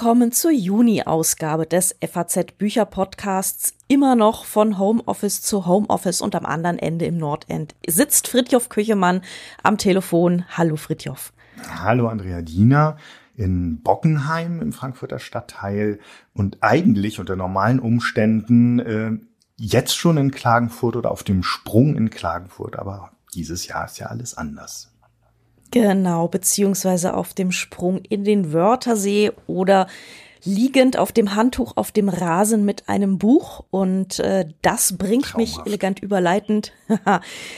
willkommen zur Juni-Ausgabe des FAZ Bücher Podcasts. Immer noch von Homeoffice zu Homeoffice und am anderen Ende im Nordend sitzt Fritjof Küchemann am Telefon. Hallo Fritjof. Hallo Andrea Diener in Bockenheim im Frankfurter Stadtteil und eigentlich unter normalen Umständen äh, jetzt schon in Klagenfurt oder auf dem Sprung in Klagenfurt, aber dieses Jahr ist ja alles anders. Genau, beziehungsweise auf dem Sprung in den Wörthersee oder liegend auf dem Handtuch auf dem Rasen mit einem Buch. Und äh, das bringt Traumhaft. mich elegant überleitend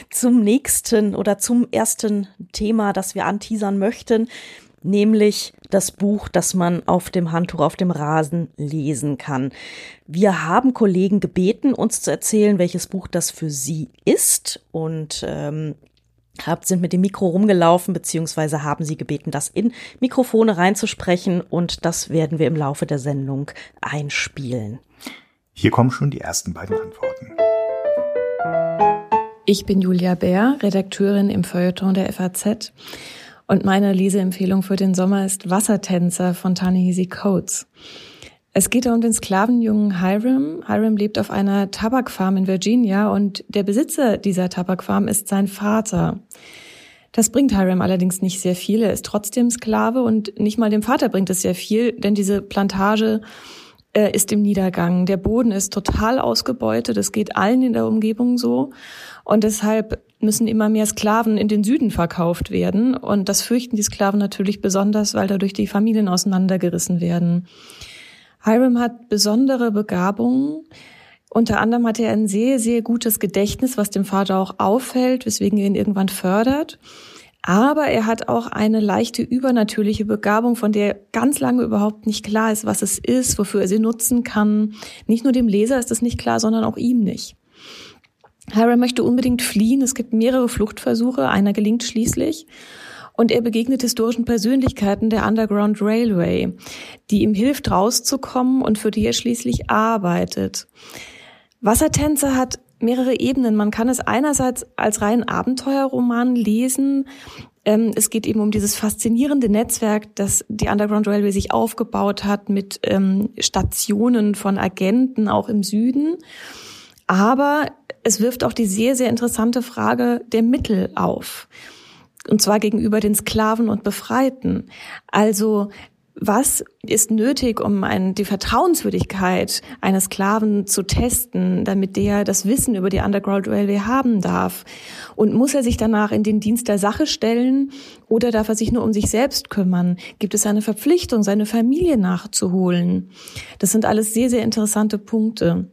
zum nächsten oder zum ersten Thema, das wir anteasern möchten, nämlich das Buch, das man auf dem Handtuch auf dem Rasen lesen kann. Wir haben Kollegen gebeten, uns zu erzählen, welches Buch das für sie ist. Und ähm, habt, sind mit dem Mikro rumgelaufen, beziehungsweise haben sie gebeten, das in Mikrofone reinzusprechen und das werden wir im Laufe der Sendung einspielen. Hier kommen schon die ersten beiden Antworten. Ich bin Julia Bär, Redakteurin im Feuilleton der FAZ und meine Leseempfehlung für den Sommer ist Wassertänzer von Ta-Nehisi Coates. Es geht um den Sklavenjungen Hiram. Hiram lebt auf einer Tabakfarm in Virginia und der Besitzer dieser Tabakfarm ist sein Vater. Das bringt Hiram allerdings nicht sehr viel. Er ist trotzdem Sklave und nicht mal dem Vater bringt es sehr viel, denn diese Plantage äh, ist im Niedergang. Der Boden ist total ausgebeutet. Es geht allen in der Umgebung so. Und deshalb müssen immer mehr Sklaven in den Süden verkauft werden. Und das fürchten die Sklaven natürlich besonders, weil dadurch die Familien auseinandergerissen werden. Hiram hat besondere Begabungen. Unter anderem hat er ein sehr, sehr gutes Gedächtnis, was dem Vater auch auffällt, weswegen er ihn irgendwann fördert. Aber er hat auch eine leichte übernatürliche Begabung, von der ganz lange überhaupt nicht klar ist, was es ist, wofür er sie nutzen kann. Nicht nur dem Leser ist es nicht klar, sondern auch ihm nicht. Hiram möchte unbedingt fliehen. Es gibt mehrere Fluchtversuche. Einer gelingt schließlich und er begegnet historischen Persönlichkeiten der Underground Railway, die ihm hilft, rauszukommen und für die er schließlich arbeitet. Wassertänzer hat mehrere Ebenen. Man kann es einerseits als rein Abenteuerroman lesen. Ähm, es geht eben um dieses faszinierende Netzwerk, das die Underground Railway sich aufgebaut hat mit ähm, Stationen von Agenten auch im Süden. Aber es wirft auch die sehr, sehr interessante Frage der Mittel auf und zwar gegenüber den Sklaven und Befreiten. Also was ist nötig, um ein, die Vertrauenswürdigkeit eines Sklaven zu testen, damit der das Wissen über die Underground Railway haben darf? Und muss er sich danach in den Dienst der Sache stellen oder darf er sich nur um sich selbst kümmern? Gibt es eine Verpflichtung, seine Familie nachzuholen? Das sind alles sehr, sehr interessante Punkte.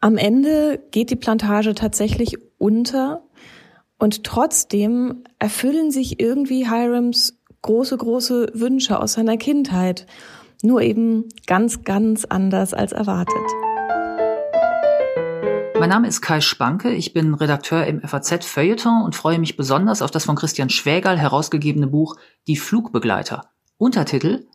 Am Ende geht die Plantage tatsächlich unter und trotzdem erfüllen sich irgendwie Hirams große, große Wünsche aus seiner Kindheit. Nur eben ganz, ganz anders als erwartet. Mein Name ist Kai Spanke, ich bin Redakteur im FAZ Feuilleton und freue mich besonders auf das von Christian Schwägerl herausgegebene Buch Die Flugbegleiter. Untertitel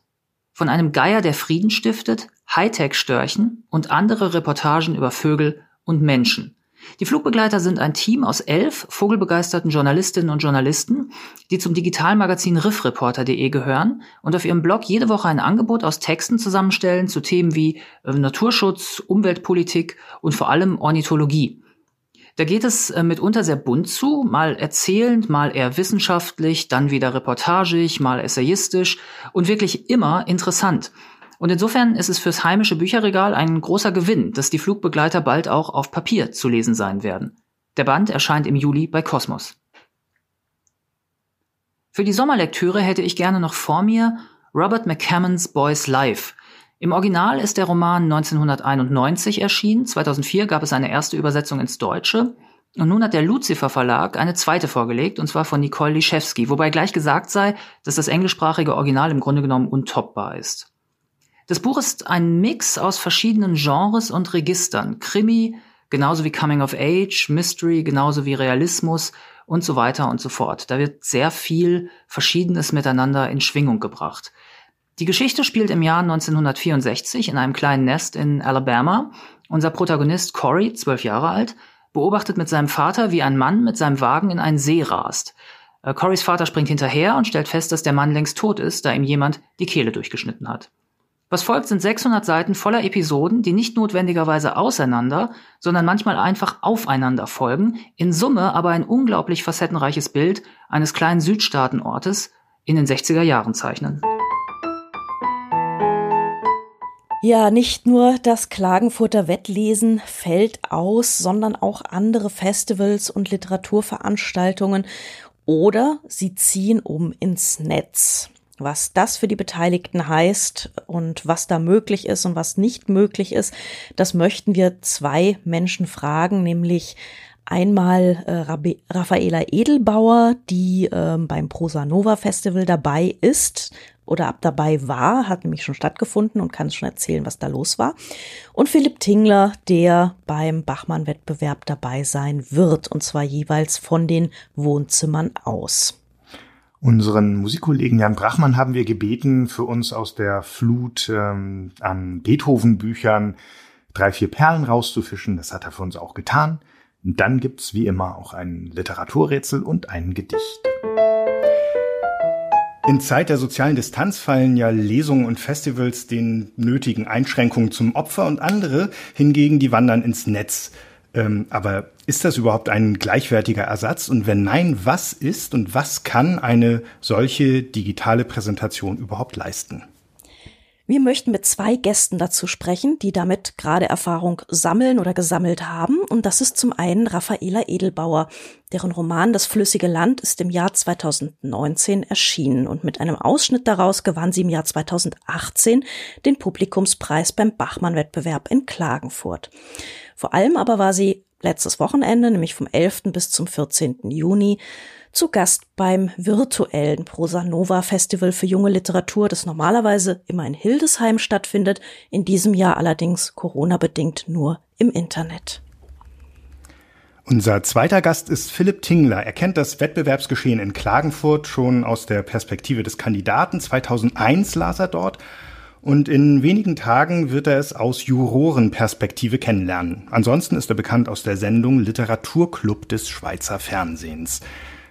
Von einem Geier, der Frieden stiftet, Hightech-Störchen und andere Reportagen über Vögel und Menschen. Die Flugbegleiter sind ein Team aus elf vogelbegeisterten Journalistinnen und Journalisten, die zum Digitalmagazin riffreporter.de gehören und auf ihrem Blog jede Woche ein Angebot aus Texten zusammenstellen zu Themen wie äh, Naturschutz, Umweltpolitik und vor allem Ornithologie. Da geht es äh, mitunter sehr bunt zu, mal erzählend, mal eher wissenschaftlich, dann wieder reportagig, mal essayistisch und wirklich immer interessant. Und insofern ist es fürs heimische Bücherregal ein großer Gewinn, dass die Flugbegleiter bald auch auf Papier zu lesen sein werden. Der Band erscheint im Juli bei Kosmos. Für die Sommerlektüre hätte ich gerne noch vor mir Robert McCammons Boys Life. Im Original ist der Roman 1991 erschienen, 2004 gab es eine erste Übersetzung ins Deutsche und nun hat der Lucifer Verlag eine zweite vorgelegt, und zwar von Nicole Liszewski, wobei gleich gesagt sei, dass das englischsprachige Original im Grunde genommen untoppbar ist. Das Buch ist ein Mix aus verschiedenen Genres und Registern. Krimi, genauso wie Coming of Age, Mystery, genauso wie Realismus und so weiter und so fort. Da wird sehr viel Verschiedenes miteinander in Schwingung gebracht. Die Geschichte spielt im Jahr 1964 in einem kleinen Nest in Alabama. Unser Protagonist Corey, zwölf Jahre alt, beobachtet mit seinem Vater, wie ein Mann mit seinem Wagen in einen See rast. Äh, Corys Vater springt hinterher und stellt fest, dass der Mann längst tot ist, da ihm jemand die Kehle durchgeschnitten hat. Was folgt sind 600 Seiten voller Episoden, die nicht notwendigerweise auseinander, sondern manchmal einfach aufeinander folgen, in Summe aber ein unglaublich facettenreiches Bild eines kleinen Südstaatenortes in den 60er Jahren zeichnen. Ja, nicht nur das Klagenfurter Wettlesen fällt aus, sondern auch andere Festivals und Literaturveranstaltungen oder sie ziehen um ins Netz. Was das für die Beteiligten heißt und was da möglich ist und was nicht möglich ist, das möchten wir zwei Menschen fragen, nämlich einmal äh, Raffaela Edelbauer, die äh, beim Prosa Nova Festival dabei ist oder ab dabei war, hat nämlich schon stattgefunden und kann schon erzählen, was da los war. Und Philipp Tingler, der beim Bachmann-Wettbewerb dabei sein wird, und zwar jeweils von den Wohnzimmern aus. Unseren Musikkollegen Jan Brachmann haben wir gebeten, für uns aus der Flut ähm, an Beethoven-Büchern drei, vier Perlen rauszufischen. Das hat er für uns auch getan. Und dann gibt's wie immer auch ein Literaturrätsel und ein Gedicht. In Zeit der sozialen Distanz fallen ja Lesungen und Festivals den nötigen Einschränkungen zum Opfer und andere hingegen, die wandern ins Netz. Ähm, aber ist das überhaupt ein gleichwertiger Ersatz? Und wenn nein, was ist und was kann eine solche digitale Präsentation überhaupt leisten? Wir möchten mit zwei Gästen dazu sprechen, die damit gerade Erfahrung sammeln oder gesammelt haben. Und das ist zum einen Raffaela Edelbauer. Deren Roman Das flüssige Land ist im Jahr 2019 erschienen. Und mit einem Ausschnitt daraus gewann sie im Jahr 2018 den Publikumspreis beim Bachmann-Wettbewerb in Klagenfurt. Vor allem aber war sie letztes Wochenende, nämlich vom 11. bis zum 14. Juni, zu Gast beim virtuellen Prosa Nova Festival für junge Literatur, das normalerweise immer in Hildesheim stattfindet, in diesem Jahr allerdings Corona-bedingt nur im Internet. Unser zweiter Gast ist Philipp Tingler. Er kennt das Wettbewerbsgeschehen in Klagenfurt schon aus der Perspektive des Kandidaten. 2001 las er dort und in wenigen Tagen wird er es aus Jurorenperspektive kennenlernen. Ansonsten ist er bekannt aus der Sendung Literaturclub des Schweizer Fernsehens.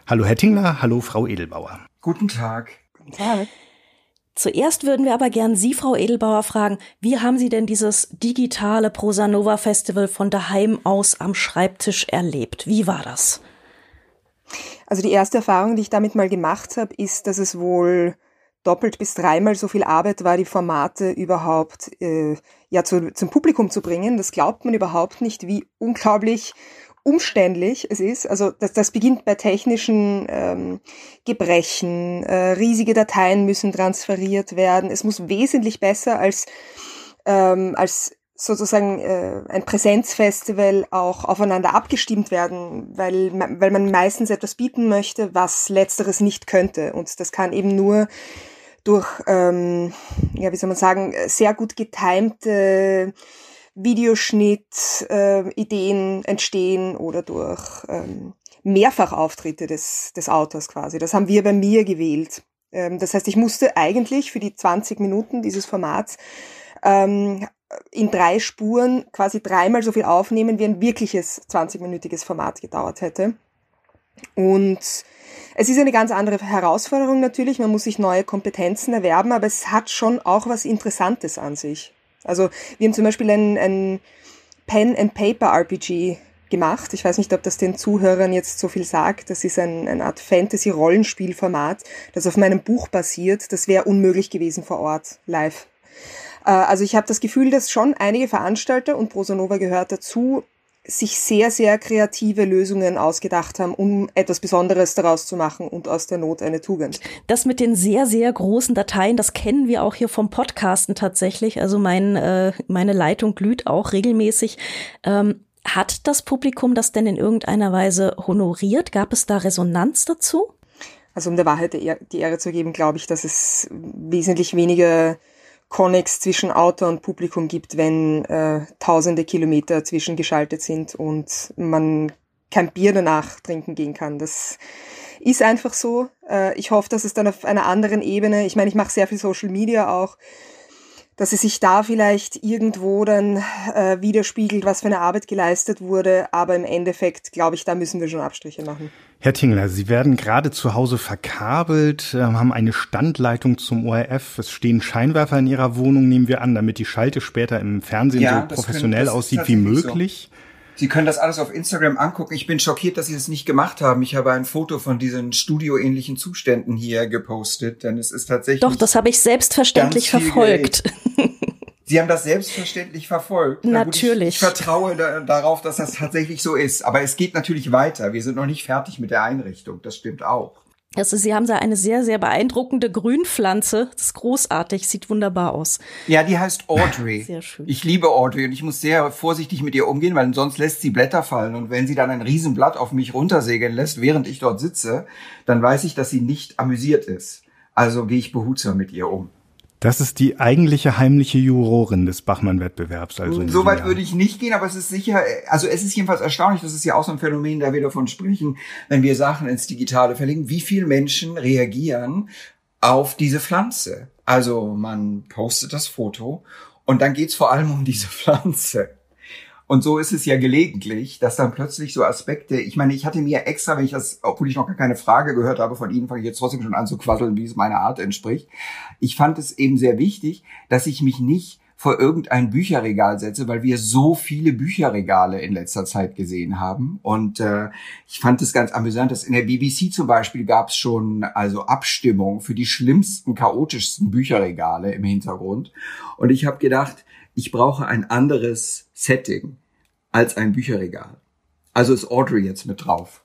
Hallo Herr Tingler, hallo Frau Edelbauer. Guten Tag. Guten Tag. Zuerst würden wir aber gern Sie, Frau Edelbauer, fragen, wie haben Sie denn dieses digitale Prosanova Festival von daheim aus am Schreibtisch erlebt? Wie war das? Also die erste Erfahrung, die ich damit mal gemacht habe, ist, dass es wohl doppelt bis dreimal so viel Arbeit war, die Formate überhaupt äh, ja zu, zum Publikum zu bringen. Das glaubt man überhaupt nicht, wie unglaublich umständlich es ist. Also das, das beginnt bei technischen ähm, Gebrechen. Äh, riesige Dateien müssen transferiert werden. Es muss wesentlich besser als, ähm, als sozusagen äh, ein Präsenzfestival auch aufeinander abgestimmt werden, weil, weil man meistens etwas bieten möchte, was letzteres nicht könnte. Und das kann eben nur durch, ähm, ja, wie soll man sagen, sehr gut getimte Videoschnitt äh, Ideen entstehen oder durch ähm, Mehrfachauftritte des, des Autors quasi. Das haben wir bei mir gewählt. Ähm, das heißt, ich musste eigentlich für die 20 Minuten dieses Formats ähm, in drei Spuren quasi dreimal so viel aufnehmen, wie ein wirkliches 20-minütiges Format gedauert hätte. Und es ist eine ganz andere Herausforderung natürlich. Man muss sich neue Kompetenzen erwerben, aber es hat schon auch was Interessantes an sich. Also wir haben zum Beispiel ein, ein Pen-and-Paper-RPG gemacht. Ich weiß nicht, ob das den Zuhörern jetzt so viel sagt. Das ist ein, eine Art Fantasy-Rollenspielformat, das auf meinem Buch basiert. Das wäre unmöglich gewesen vor Ort, live. Äh, also ich habe das Gefühl, dass schon einige Veranstalter, und Prosonova gehört dazu, sich sehr, sehr kreative Lösungen ausgedacht haben, um etwas Besonderes daraus zu machen und aus der Not eine Tugend. Das mit den sehr, sehr großen Dateien, das kennen wir auch hier vom Podcasten tatsächlich. Also mein, äh, meine Leitung glüht auch regelmäßig. Ähm, hat das Publikum das denn in irgendeiner Weise honoriert? Gab es da Resonanz dazu? Also um der Wahrheit die Ehre zu geben, glaube ich, dass es wesentlich weniger Connex zwischen Autor und Publikum gibt, wenn äh, tausende Kilometer zwischengeschaltet sind und man kein Bier danach trinken gehen kann. Das ist einfach so. Äh, ich hoffe, dass es dann auf einer anderen Ebene, ich meine, ich mache sehr viel Social Media auch, dass es sich da vielleicht irgendwo dann äh, widerspiegelt, was für eine Arbeit geleistet wurde. Aber im Endeffekt, glaube ich, da müssen wir schon Abstriche machen. Herr Tingler, Sie werden gerade zu Hause verkabelt, äh, haben eine Standleitung zum ORF. Es stehen Scheinwerfer in Ihrer Wohnung, nehmen wir an, damit die Schalte später im Fernsehen ja, so professionell können, aussieht wie möglich. So. Sie können das alles auf Instagram angucken. Ich bin schockiert, dass Sie das nicht gemacht haben. Ich habe ein Foto von diesen studioähnlichen Zuständen hier gepostet, denn es ist tatsächlich. Doch, das habe ich selbstverständlich verfolgt. Sie haben das selbstverständlich verfolgt. Natürlich. Ich, ich, vertraue da, darauf, dass das tatsächlich so ist. Aber es geht natürlich weiter. Wir sind noch nicht fertig mit der Einrichtung. Das stimmt auch. Also Sie haben da eine sehr, sehr beeindruckende Grünpflanze. Das ist großartig, sieht wunderbar aus. Ja, die heißt Audrey. Sehr schön. Ich liebe Audrey und ich muss sehr vorsichtig mit ihr umgehen, weil sonst lässt sie Blätter fallen. Und wenn sie dann ein Riesenblatt auf mich runtersegeln lässt, während ich dort sitze, dann weiß ich, dass sie nicht amüsiert ist. Also gehe ich behutsam mit ihr um. Das ist die eigentliche heimliche Jurorin des Bachmann-Wettbewerbs. Also so weit würde ich nicht gehen, aber es ist sicher, also es ist jedenfalls erstaunlich, das ist ja auch so ein Phänomen, da wir davon sprechen, wenn wir Sachen ins Digitale verlegen, wie viele Menschen reagieren auf diese Pflanze. Also man postet das Foto und dann geht's vor allem um diese Pflanze. Und so ist es ja gelegentlich, dass dann plötzlich so Aspekte, ich meine, ich hatte mir extra, wenn ich das, obwohl ich noch gar keine Frage gehört habe von Ihnen, fange ich jetzt trotzdem schon an zu quasseln, wie es meiner Art entspricht. Ich fand es eben sehr wichtig, dass ich mich nicht vor irgendein Bücherregal setze, weil wir so viele Bücherregale in letzter Zeit gesehen haben. Und äh, ich fand es ganz amüsant, dass in der BBC zum Beispiel gab es schon also Abstimmung für die schlimmsten, chaotischsten Bücherregale im Hintergrund. Und ich habe gedacht, ich brauche ein anderes Setting als ein Bücherregal. Also ist Audrey jetzt mit drauf.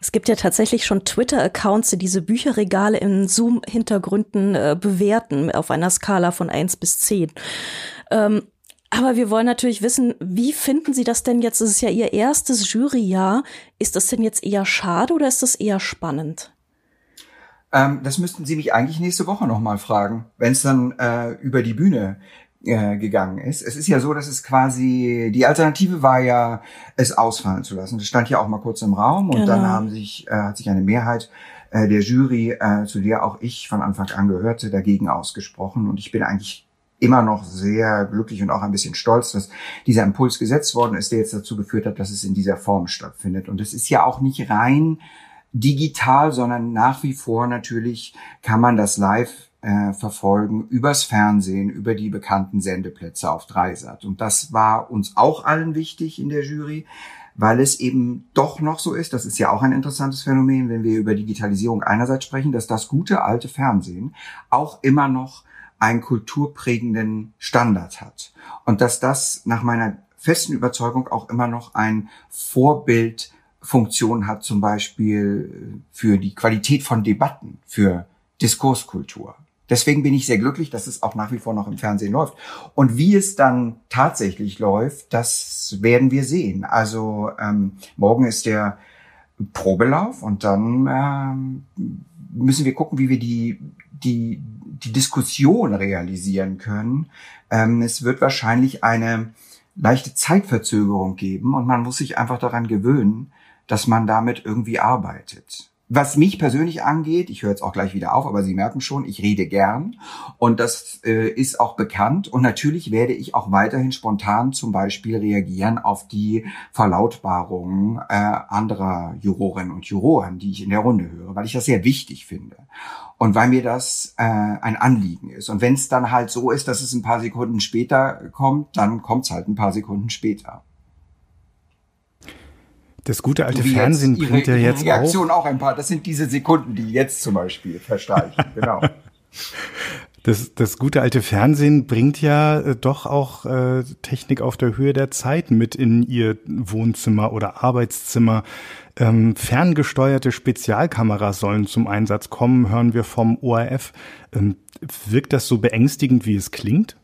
Es gibt ja tatsächlich schon Twitter-Accounts, die diese Bücherregale in Zoom-Hintergründen äh, bewerten auf einer Skala von eins bis zehn. Ähm, aber wir wollen natürlich wissen, wie finden Sie das denn jetzt? Es ist ja Ihr erstes Juryjahr. Ist das denn jetzt eher schade oder ist das eher spannend? Ähm, das müssten Sie mich eigentlich nächste Woche nochmal fragen, wenn es dann äh, über die Bühne äh, gegangen ist. Es ist ja so, dass es quasi die Alternative war ja, es ausfallen zu lassen. Das stand ja auch mal kurz im Raum und genau. dann haben sich äh, hat sich eine Mehrheit äh, der Jury, äh, zu der auch ich von Anfang an gehörte, dagegen ausgesprochen und ich bin eigentlich immer noch sehr glücklich und auch ein bisschen stolz, dass dieser Impuls gesetzt worden ist, der jetzt dazu geführt hat, dass es in dieser Form stattfindet. Und es ist ja auch nicht rein digital, sondern nach wie vor natürlich kann man das live äh, verfolgen übers Fernsehen, über die bekannten Sendeplätze auf Dreisat. Und das war uns auch allen wichtig in der Jury, weil es eben doch noch so ist, das ist ja auch ein interessantes Phänomen, wenn wir über Digitalisierung einerseits sprechen, dass das gute alte Fernsehen auch immer noch einen kulturprägenden Standard hat. Und dass das nach meiner festen Überzeugung auch immer noch ein Vorbildfunktion hat, zum Beispiel für die Qualität von Debatten, für Diskurskultur. Deswegen bin ich sehr glücklich, dass es auch nach wie vor noch im Fernsehen läuft. Und wie es dann tatsächlich läuft, das werden wir sehen. Also ähm, morgen ist der Probelauf und dann ähm, müssen wir gucken, wie wir die, die, die Diskussion realisieren können. Ähm, es wird wahrscheinlich eine leichte Zeitverzögerung geben und man muss sich einfach daran gewöhnen, dass man damit irgendwie arbeitet. Was mich persönlich angeht, ich höre jetzt auch gleich wieder auf, aber Sie merken schon, ich rede gern und das äh, ist auch bekannt und natürlich werde ich auch weiterhin spontan zum Beispiel reagieren auf die Verlautbarungen äh, anderer Jurorinnen und Juroren, die ich in der Runde höre, weil ich das sehr wichtig finde und weil mir das äh, ein Anliegen ist. Und wenn es dann halt so ist, dass es ein paar Sekunden später kommt, dann kommt es halt ein paar Sekunden später. Das gute alte so Fernsehen jetzt bringt ja jetzt Reaktion auch. auch ein paar. Das sind diese Sekunden, die jetzt zum Beispiel verstreichen. genau. Das, das gute alte Fernsehen bringt ja äh, doch auch äh, Technik auf der Höhe der Zeit mit in ihr Wohnzimmer oder Arbeitszimmer. Ähm, ferngesteuerte Spezialkameras sollen zum Einsatz kommen, hören wir vom ORF. Ähm, wirkt das so beängstigend, wie es klingt?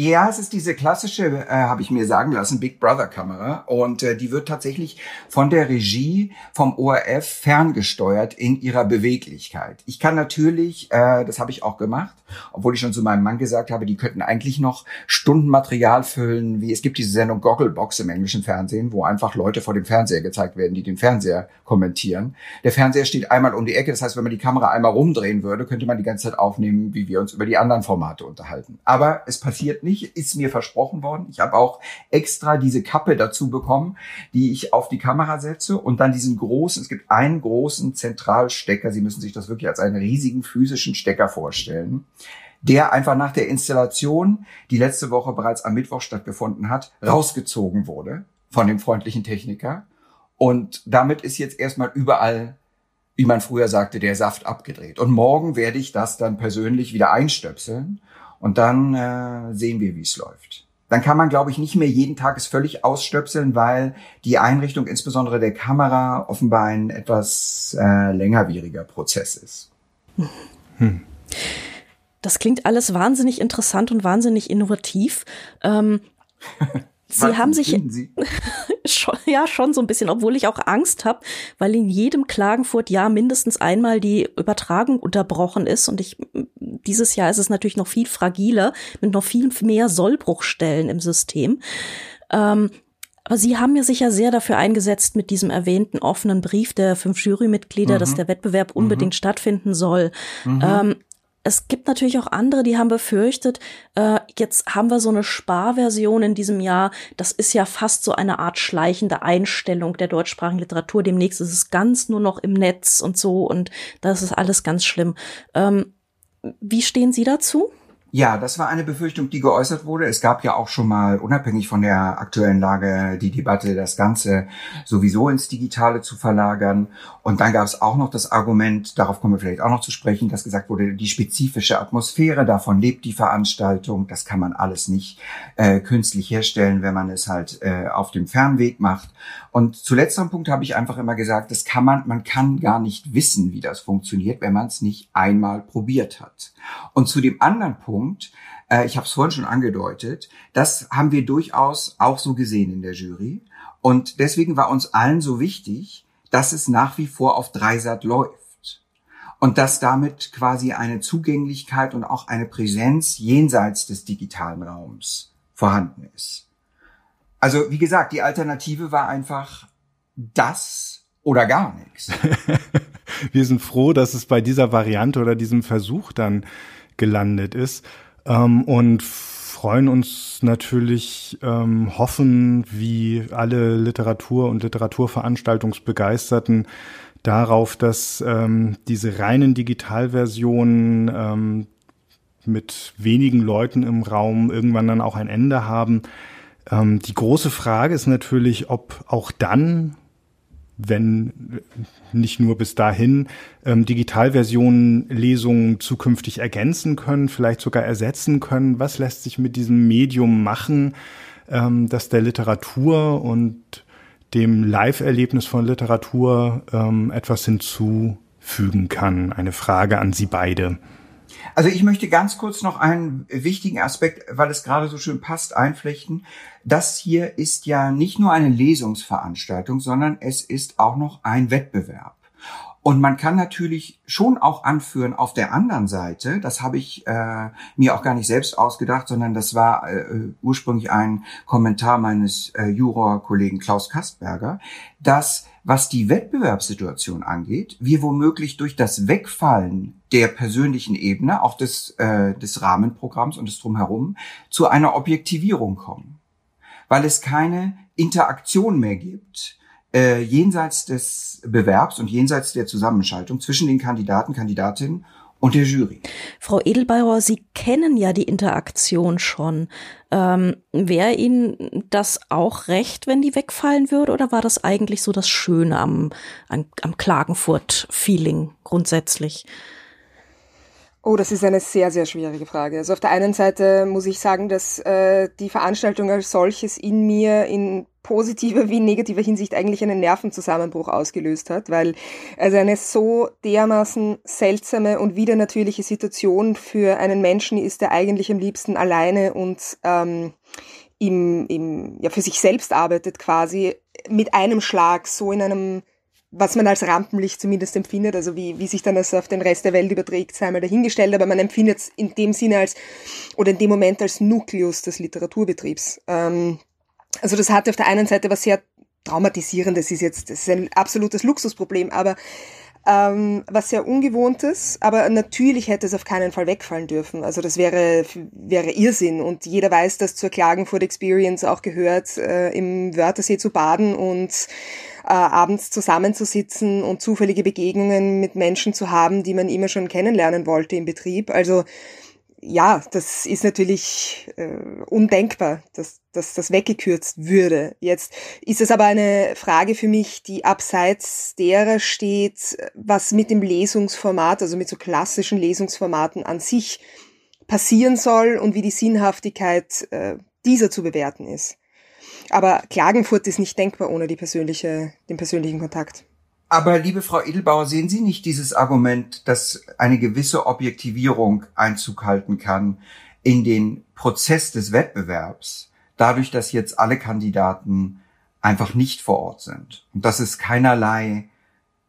Ja, es ist diese klassische, äh, habe ich mir sagen lassen, Big Brother Kamera und äh, die wird tatsächlich von der Regie vom ORF ferngesteuert in ihrer Beweglichkeit. Ich kann natürlich, äh, das habe ich auch gemacht, obwohl ich schon zu meinem Mann gesagt habe, die könnten eigentlich noch Stundenmaterial füllen, wie es gibt diese Sendung Gogglebox im englischen Fernsehen, wo einfach Leute vor dem Fernseher gezeigt werden, die den Fernseher kommentieren. Der Fernseher steht einmal um die Ecke, das heißt, wenn man die Kamera einmal rumdrehen würde, könnte man die ganze Zeit aufnehmen, wie wir uns über die anderen Formate unterhalten. Aber es passiert nicht, ist mir versprochen worden. Ich habe auch extra diese Kappe dazu bekommen, die ich auf die Kamera setze und dann diesen großen, es gibt einen großen Zentralstecker, Sie müssen sich das wirklich als einen riesigen physischen Stecker vorstellen der einfach nach der Installation, die letzte Woche bereits am Mittwoch stattgefunden hat, rausgezogen wurde von dem freundlichen Techniker. Und damit ist jetzt erstmal überall, wie man früher sagte, der Saft abgedreht. Und morgen werde ich das dann persönlich wieder einstöpseln und dann äh, sehen wir, wie es läuft. Dann kann man, glaube ich, nicht mehr jeden Tag es völlig ausstöpseln, weil die Einrichtung insbesondere der Kamera offenbar ein etwas äh, längerwieriger Prozess ist. Hm. Das klingt alles wahnsinnig interessant und wahnsinnig innovativ. Ähm, Sie Was haben sich Sie? schon, ja schon so ein bisschen, obwohl ich auch Angst habe, weil in jedem Klagenfurt Jahr mindestens einmal die Übertragung unterbrochen ist und ich dieses Jahr ist es natürlich noch viel fragiler mit noch viel mehr Sollbruchstellen im System. Ähm, aber Sie haben ja sicher sehr dafür eingesetzt mit diesem erwähnten offenen Brief der fünf Jurymitglieder, mhm. dass der Wettbewerb unbedingt mhm. stattfinden soll. Mhm. Ähm, es gibt natürlich auch andere, die haben befürchtet, äh, jetzt haben wir so eine Sparversion in diesem Jahr. Das ist ja fast so eine Art schleichende Einstellung der deutschsprachigen Literatur. Demnächst ist es ganz nur noch im Netz und so und das ist alles ganz schlimm. Ähm, wie stehen Sie dazu? Ja, das war eine Befürchtung, die geäußert wurde. Es gab ja auch schon mal, unabhängig von der aktuellen Lage, die Debatte, das Ganze sowieso ins Digitale zu verlagern. Und dann gab es auch noch das Argument, darauf kommen wir vielleicht auch noch zu sprechen, dass gesagt wurde, die spezifische Atmosphäre, davon lebt die Veranstaltung. Das kann man alles nicht äh, künstlich herstellen, wenn man es halt äh, auf dem Fernweg macht. Und zu letzterem Punkt habe ich einfach immer gesagt, das kann man, man kann gar nicht wissen, wie das funktioniert, wenn man es nicht einmal probiert hat. Und zu dem anderen Punkt, äh, ich habe es vorhin schon angedeutet, das haben wir durchaus auch so gesehen in der Jury. Und deswegen war uns allen so wichtig, dass es nach wie vor auf Dreisat läuft. Und dass damit quasi eine Zugänglichkeit und auch eine Präsenz jenseits des digitalen Raums vorhanden ist. Also wie gesagt, die Alternative war einfach das oder gar nichts. Wir sind froh, dass es bei dieser Variante oder diesem Versuch dann gelandet ist ähm, und freuen uns natürlich, ähm, hoffen, wie alle Literatur- und Literaturveranstaltungsbegeisterten darauf, dass ähm, diese reinen Digitalversionen ähm, mit wenigen Leuten im Raum irgendwann dann auch ein Ende haben. Ähm, die große Frage ist natürlich, ob auch dann wenn nicht nur bis dahin ähm, Digitalversionen Lesungen zukünftig ergänzen können, vielleicht sogar ersetzen können. Was lässt sich mit diesem Medium machen, ähm, dass der Literatur und dem Live-Erlebnis von Literatur ähm, etwas hinzufügen kann? Eine Frage an Sie beide. Also ich möchte ganz kurz noch einen wichtigen Aspekt, weil es gerade so schön passt, einflechten. Das hier ist ja nicht nur eine Lesungsveranstaltung, sondern es ist auch noch ein Wettbewerb. Und man kann natürlich schon auch anführen auf der anderen Seite, das habe ich äh, mir auch gar nicht selbst ausgedacht, sondern das war äh, ursprünglich ein Kommentar meines äh, Jurorkollegen Klaus Kastberger, dass was die Wettbewerbssituation angeht, wir womöglich durch das Wegfallen der persönlichen Ebene, auch des, äh, des Rahmenprogramms und des Drumherum, zu einer Objektivierung kommen. Weil es keine Interaktion mehr gibt, äh, jenseits des Bewerbs und jenseits der Zusammenschaltung zwischen den Kandidaten, Kandidatinnen und der Jury. Frau Edelbauer, Sie kennen ja die Interaktion schon. Ähm, Wäre Ihnen das auch recht, wenn die wegfallen würde, oder war das eigentlich so das Schöne am, am, am Klagenfurt-Feeling grundsätzlich? Oh, das ist eine sehr, sehr schwierige Frage. Also auf der einen Seite muss ich sagen, dass äh, die Veranstaltung als solches in mir in positiver wie negativer Hinsicht eigentlich einen Nervenzusammenbruch ausgelöst hat, weil also eine so dermaßen seltsame und widernatürliche Situation für einen Menschen ist, der eigentlich am liebsten alleine und ähm, im, im, ja, für sich selbst arbeitet quasi, mit einem Schlag so in einem was man als Rampenlicht zumindest empfindet, also wie, wie sich dann das auf den Rest der Welt überträgt, sei mal dahingestellt, aber man empfindet es in dem Sinne als, oder in dem Moment als Nukleus des Literaturbetriebs. Ähm, also das hatte auf der einen Seite was sehr traumatisierendes, ist jetzt, das ist ein absolutes Luxusproblem, aber ähm, was sehr ungewohntes, aber natürlich hätte es auf keinen Fall wegfallen dürfen. Also das wäre, wäre Irrsinn und jeder weiß, dass zur Klagenfurt Experience auch gehört, äh, im Wörthersee zu baden und äh, abends zusammenzusitzen und zufällige Begegnungen mit Menschen zu haben, die man immer schon kennenlernen wollte im Betrieb. Also ja, das ist natürlich äh, undenkbar, dass, dass das weggekürzt würde. Jetzt ist es aber eine Frage für mich, die abseits derer steht, was mit dem Lesungsformat, also mit so klassischen Lesungsformaten an sich passieren soll und wie die Sinnhaftigkeit äh, dieser zu bewerten ist. Aber Klagenfurt ist nicht denkbar ohne die persönliche, den persönlichen Kontakt. Aber liebe Frau Edelbauer, sehen Sie nicht dieses Argument, dass eine gewisse Objektivierung Einzug halten kann in den Prozess des Wettbewerbs, dadurch, dass jetzt alle Kandidaten einfach nicht vor Ort sind und dass es keinerlei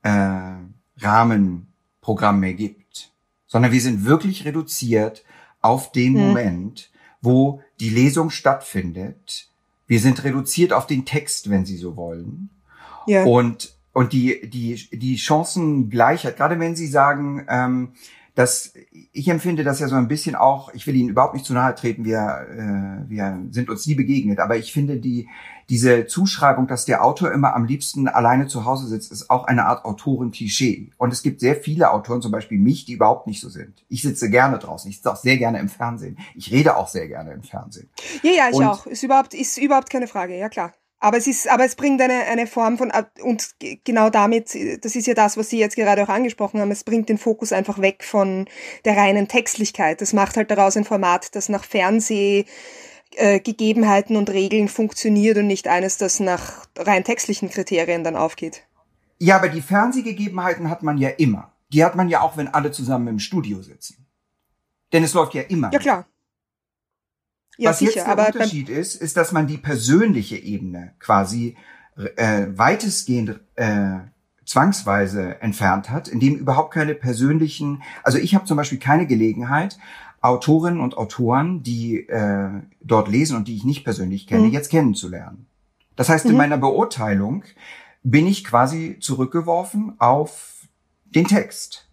äh, Rahmenprogramm mehr gibt, sondern wir sind wirklich reduziert auf den hm. Moment, wo die Lesung stattfindet. Wir sind reduziert auf den Text, wenn Sie so wollen. Ja. Und und die, die, die Chancengleichheit, gerade wenn Sie sagen, ähm, dass ich empfinde das ja so ein bisschen auch, ich will Ihnen überhaupt nicht zu nahe treten, wir, äh, wir sind uns nie begegnet, aber ich finde die, diese Zuschreibung, dass der Autor immer am liebsten alleine zu Hause sitzt, ist auch eine Art Autorenklischee. Und es gibt sehr viele Autoren, zum Beispiel mich, die überhaupt nicht so sind. Ich sitze gerne draußen, ich sitze auch sehr gerne im Fernsehen. Ich rede auch sehr gerne im Fernsehen. Ja, ja, ich Und auch. Ist überhaupt, ist überhaupt keine Frage, ja klar. Aber es ist, aber es bringt eine, eine Form von, und genau damit, das ist ja das, was Sie jetzt gerade auch angesprochen haben, es bringt den Fokus einfach weg von der reinen Textlichkeit. Das macht halt daraus ein Format, das nach Fernsehgegebenheiten und Regeln funktioniert und nicht eines, das nach rein textlichen Kriterien dann aufgeht. Ja, aber die Fernsehgegebenheiten hat man ja immer. Die hat man ja auch, wenn alle zusammen im Studio sitzen. Denn es läuft ja immer. Ja, klar. Ja, Was sicher, jetzt der aber Unterschied ist, ist, dass man die persönliche Ebene quasi äh, weitestgehend äh, zwangsweise entfernt hat, indem überhaupt keine persönlichen, also ich habe zum Beispiel keine Gelegenheit, Autorinnen und Autoren, die äh, dort lesen und die ich nicht persönlich kenne, mhm. jetzt kennenzulernen. Das heißt, mhm. in meiner Beurteilung bin ich quasi zurückgeworfen auf den Text.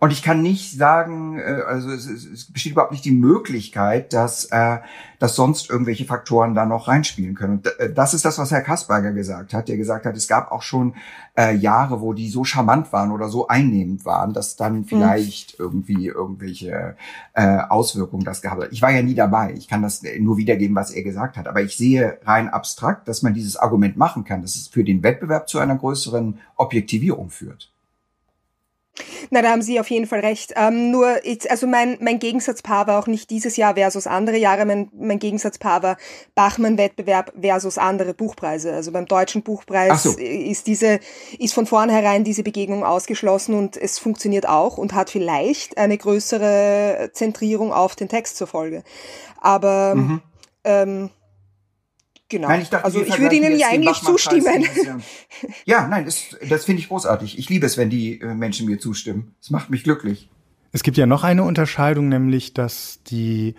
Und ich kann nicht sagen, äh, also es, es besteht überhaupt nicht die Möglichkeit, dass, äh, dass sonst irgendwelche Faktoren da noch reinspielen können. Und äh, das ist das, was Herr Kasperger gesagt hat, der gesagt hat, es gab auch schon äh, Jahre, wo die so charmant waren oder so einnehmend waren, dass dann mhm. vielleicht mhm. irgendwie irgendwelche äh, Auswirkungen das gehabt hat. Ich war ja nie dabei. Ich kann das nur wiedergeben, was er gesagt hat. Aber ich sehe rein abstrakt, dass man dieses Argument machen kann, dass es für den Wettbewerb zu einer größeren Objektivierung führt. Na, da haben Sie auf jeden Fall recht. Ähm, nur, jetzt, also mein, mein Gegensatzpaar war auch nicht dieses Jahr versus andere Jahre. Mein, mein Gegensatzpaar war Bachmann-Wettbewerb versus andere Buchpreise. Also beim deutschen Buchpreis so. ist diese, ist von vornherein diese Begegnung ausgeschlossen und es funktioniert auch und hat vielleicht eine größere Zentrierung auf den Text zur Folge. Aber, mhm. ähm, Genau. Nein, ich dachte, also ich würde Ihnen ja eigentlich zustimmen. Ja, nein, das, das finde ich großartig. Ich liebe es, wenn die äh, Menschen mir zustimmen. Es macht mich glücklich. Es gibt ja noch eine Unterscheidung, nämlich, dass die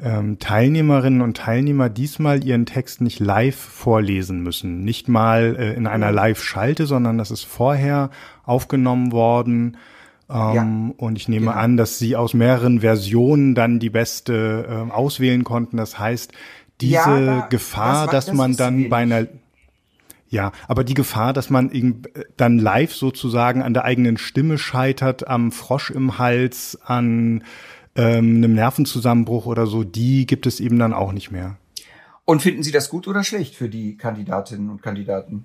ähm, Teilnehmerinnen und Teilnehmer diesmal ihren Text nicht live vorlesen müssen. Nicht mal äh, in einer Live-Schalte, sondern das ist vorher aufgenommen worden. Ähm, ja, und ich nehme genau. an, dass sie aus mehreren Versionen dann die beste äh, auswählen konnten. Das heißt, diese ja, da, Gefahr, das dass man dann bei einer ja, aber die Gefahr, dass man dann live sozusagen an der eigenen Stimme scheitert, am Frosch im Hals, an ähm, einem Nervenzusammenbruch oder so, die gibt es eben dann auch nicht mehr. Und finden Sie das gut oder schlecht für die Kandidatinnen und Kandidaten?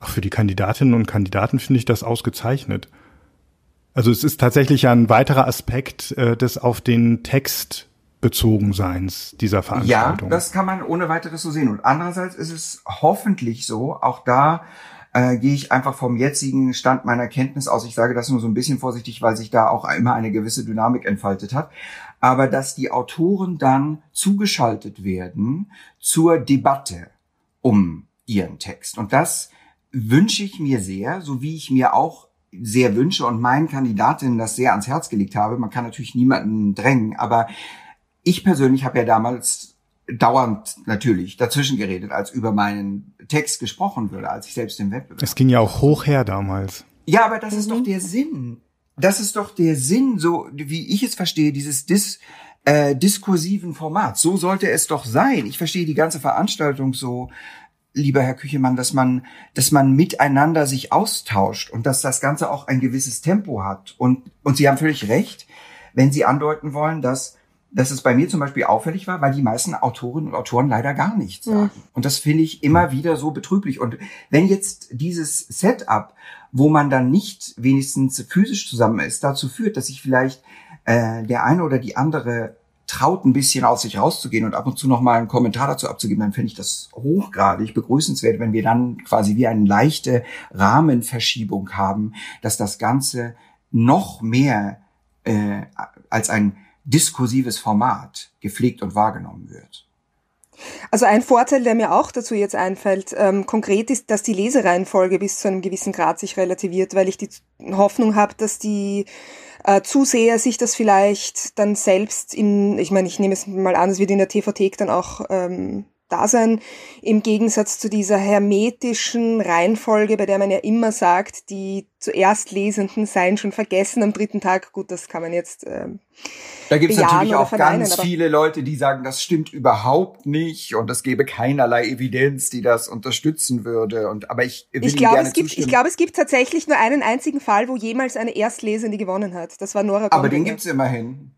Ach, für die Kandidatinnen und Kandidaten finde ich das ausgezeichnet. Also es ist tatsächlich ein weiterer Aspekt äh, des auf den Text bezogen Seins dieser Veranstaltung. Ja, das kann man ohne weiteres so sehen. Und andererseits ist es hoffentlich so, auch da äh, gehe ich einfach vom jetzigen Stand meiner Kenntnis aus. Ich sage das nur so ein bisschen vorsichtig, weil sich da auch immer eine gewisse Dynamik entfaltet hat. Aber dass die Autoren dann zugeschaltet werden zur Debatte um ihren Text. Und das wünsche ich mir sehr, so wie ich mir auch sehr wünsche und meinen Kandidatinnen das sehr ans Herz gelegt habe. Man kann natürlich niemanden drängen, aber ich persönlich habe ja damals dauernd natürlich dazwischen geredet, als über meinen Text gesprochen würde, als ich selbst im Wettbewerb. Es ging ja auch hoch her damals. Ja, aber das mhm. ist doch mhm. der Sinn. Das ist doch der Sinn, so wie ich es verstehe, dieses Dis, äh, diskursiven Formats. So sollte es doch sein. Ich verstehe die ganze Veranstaltung so, lieber Herr Küchemann, dass man, dass man miteinander sich austauscht und dass das Ganze auch ein gewisses Tempo hat. Und, und Sie haben völlig recht, wenn Sie andeuten wollen, dass, dass es bei mir zum Beispiel auffällig war, weil die meisten Autorinnen und Autoren leider gar nichts sagen. Mhm. Und das finde ich immer wieder so betrüblich. Und wenn jetzt dieses Setup, wo man dann nicht wenigstens physisch zusammen ist, dazu führt, dass sich vielleicht äh, der eine oder die andere traut, ein bisschen aus sich rauszugehen und ab und zu noch mal einen Kommentar dazu abzugeben, dann finde ich das hochgradig begrüßenswert, wenn wir dann quasi wie eine leichte Rahmenverschiebung haben, dass das Ganze noch mehr äh, als ein diskursives Format gepflegt und wahrgenommen wird. Also ein Vorteil, der mir auch dazu jetzt einfällt, ähm, konkret ist, dass die Lesereihenfolge bis zu einem gewissen Grad sich relativiert, weil ich die Hoffnung habe, dass die äh, Zuseher sich das vielleicht dann selbst in, ich meine, ich nehme es mal an, es wird in der TV-Thek dann auch ähm, da sein, im Gegensatz zu dieser hermetischen Reihenfolge, bei der man ja immer sagt, die zuerst Lesenden seien schon vergessen am dritten Tag. Gut, das kann man jetzt. Ähm, da gibt es natürlich auch ganz viele Leute, die sagen, das stimmt überhaupt nicht und es gebe keinerlei Evidenz, die das unterstützen würde. Und aber ich will ich glaube, es gibt, ich glaube, es gibt tatsächlich nur einen einzigen Fall, wo jemals eine Erstlesende gewonnen hat. Das war Nora. Aber den gibt's immerhin.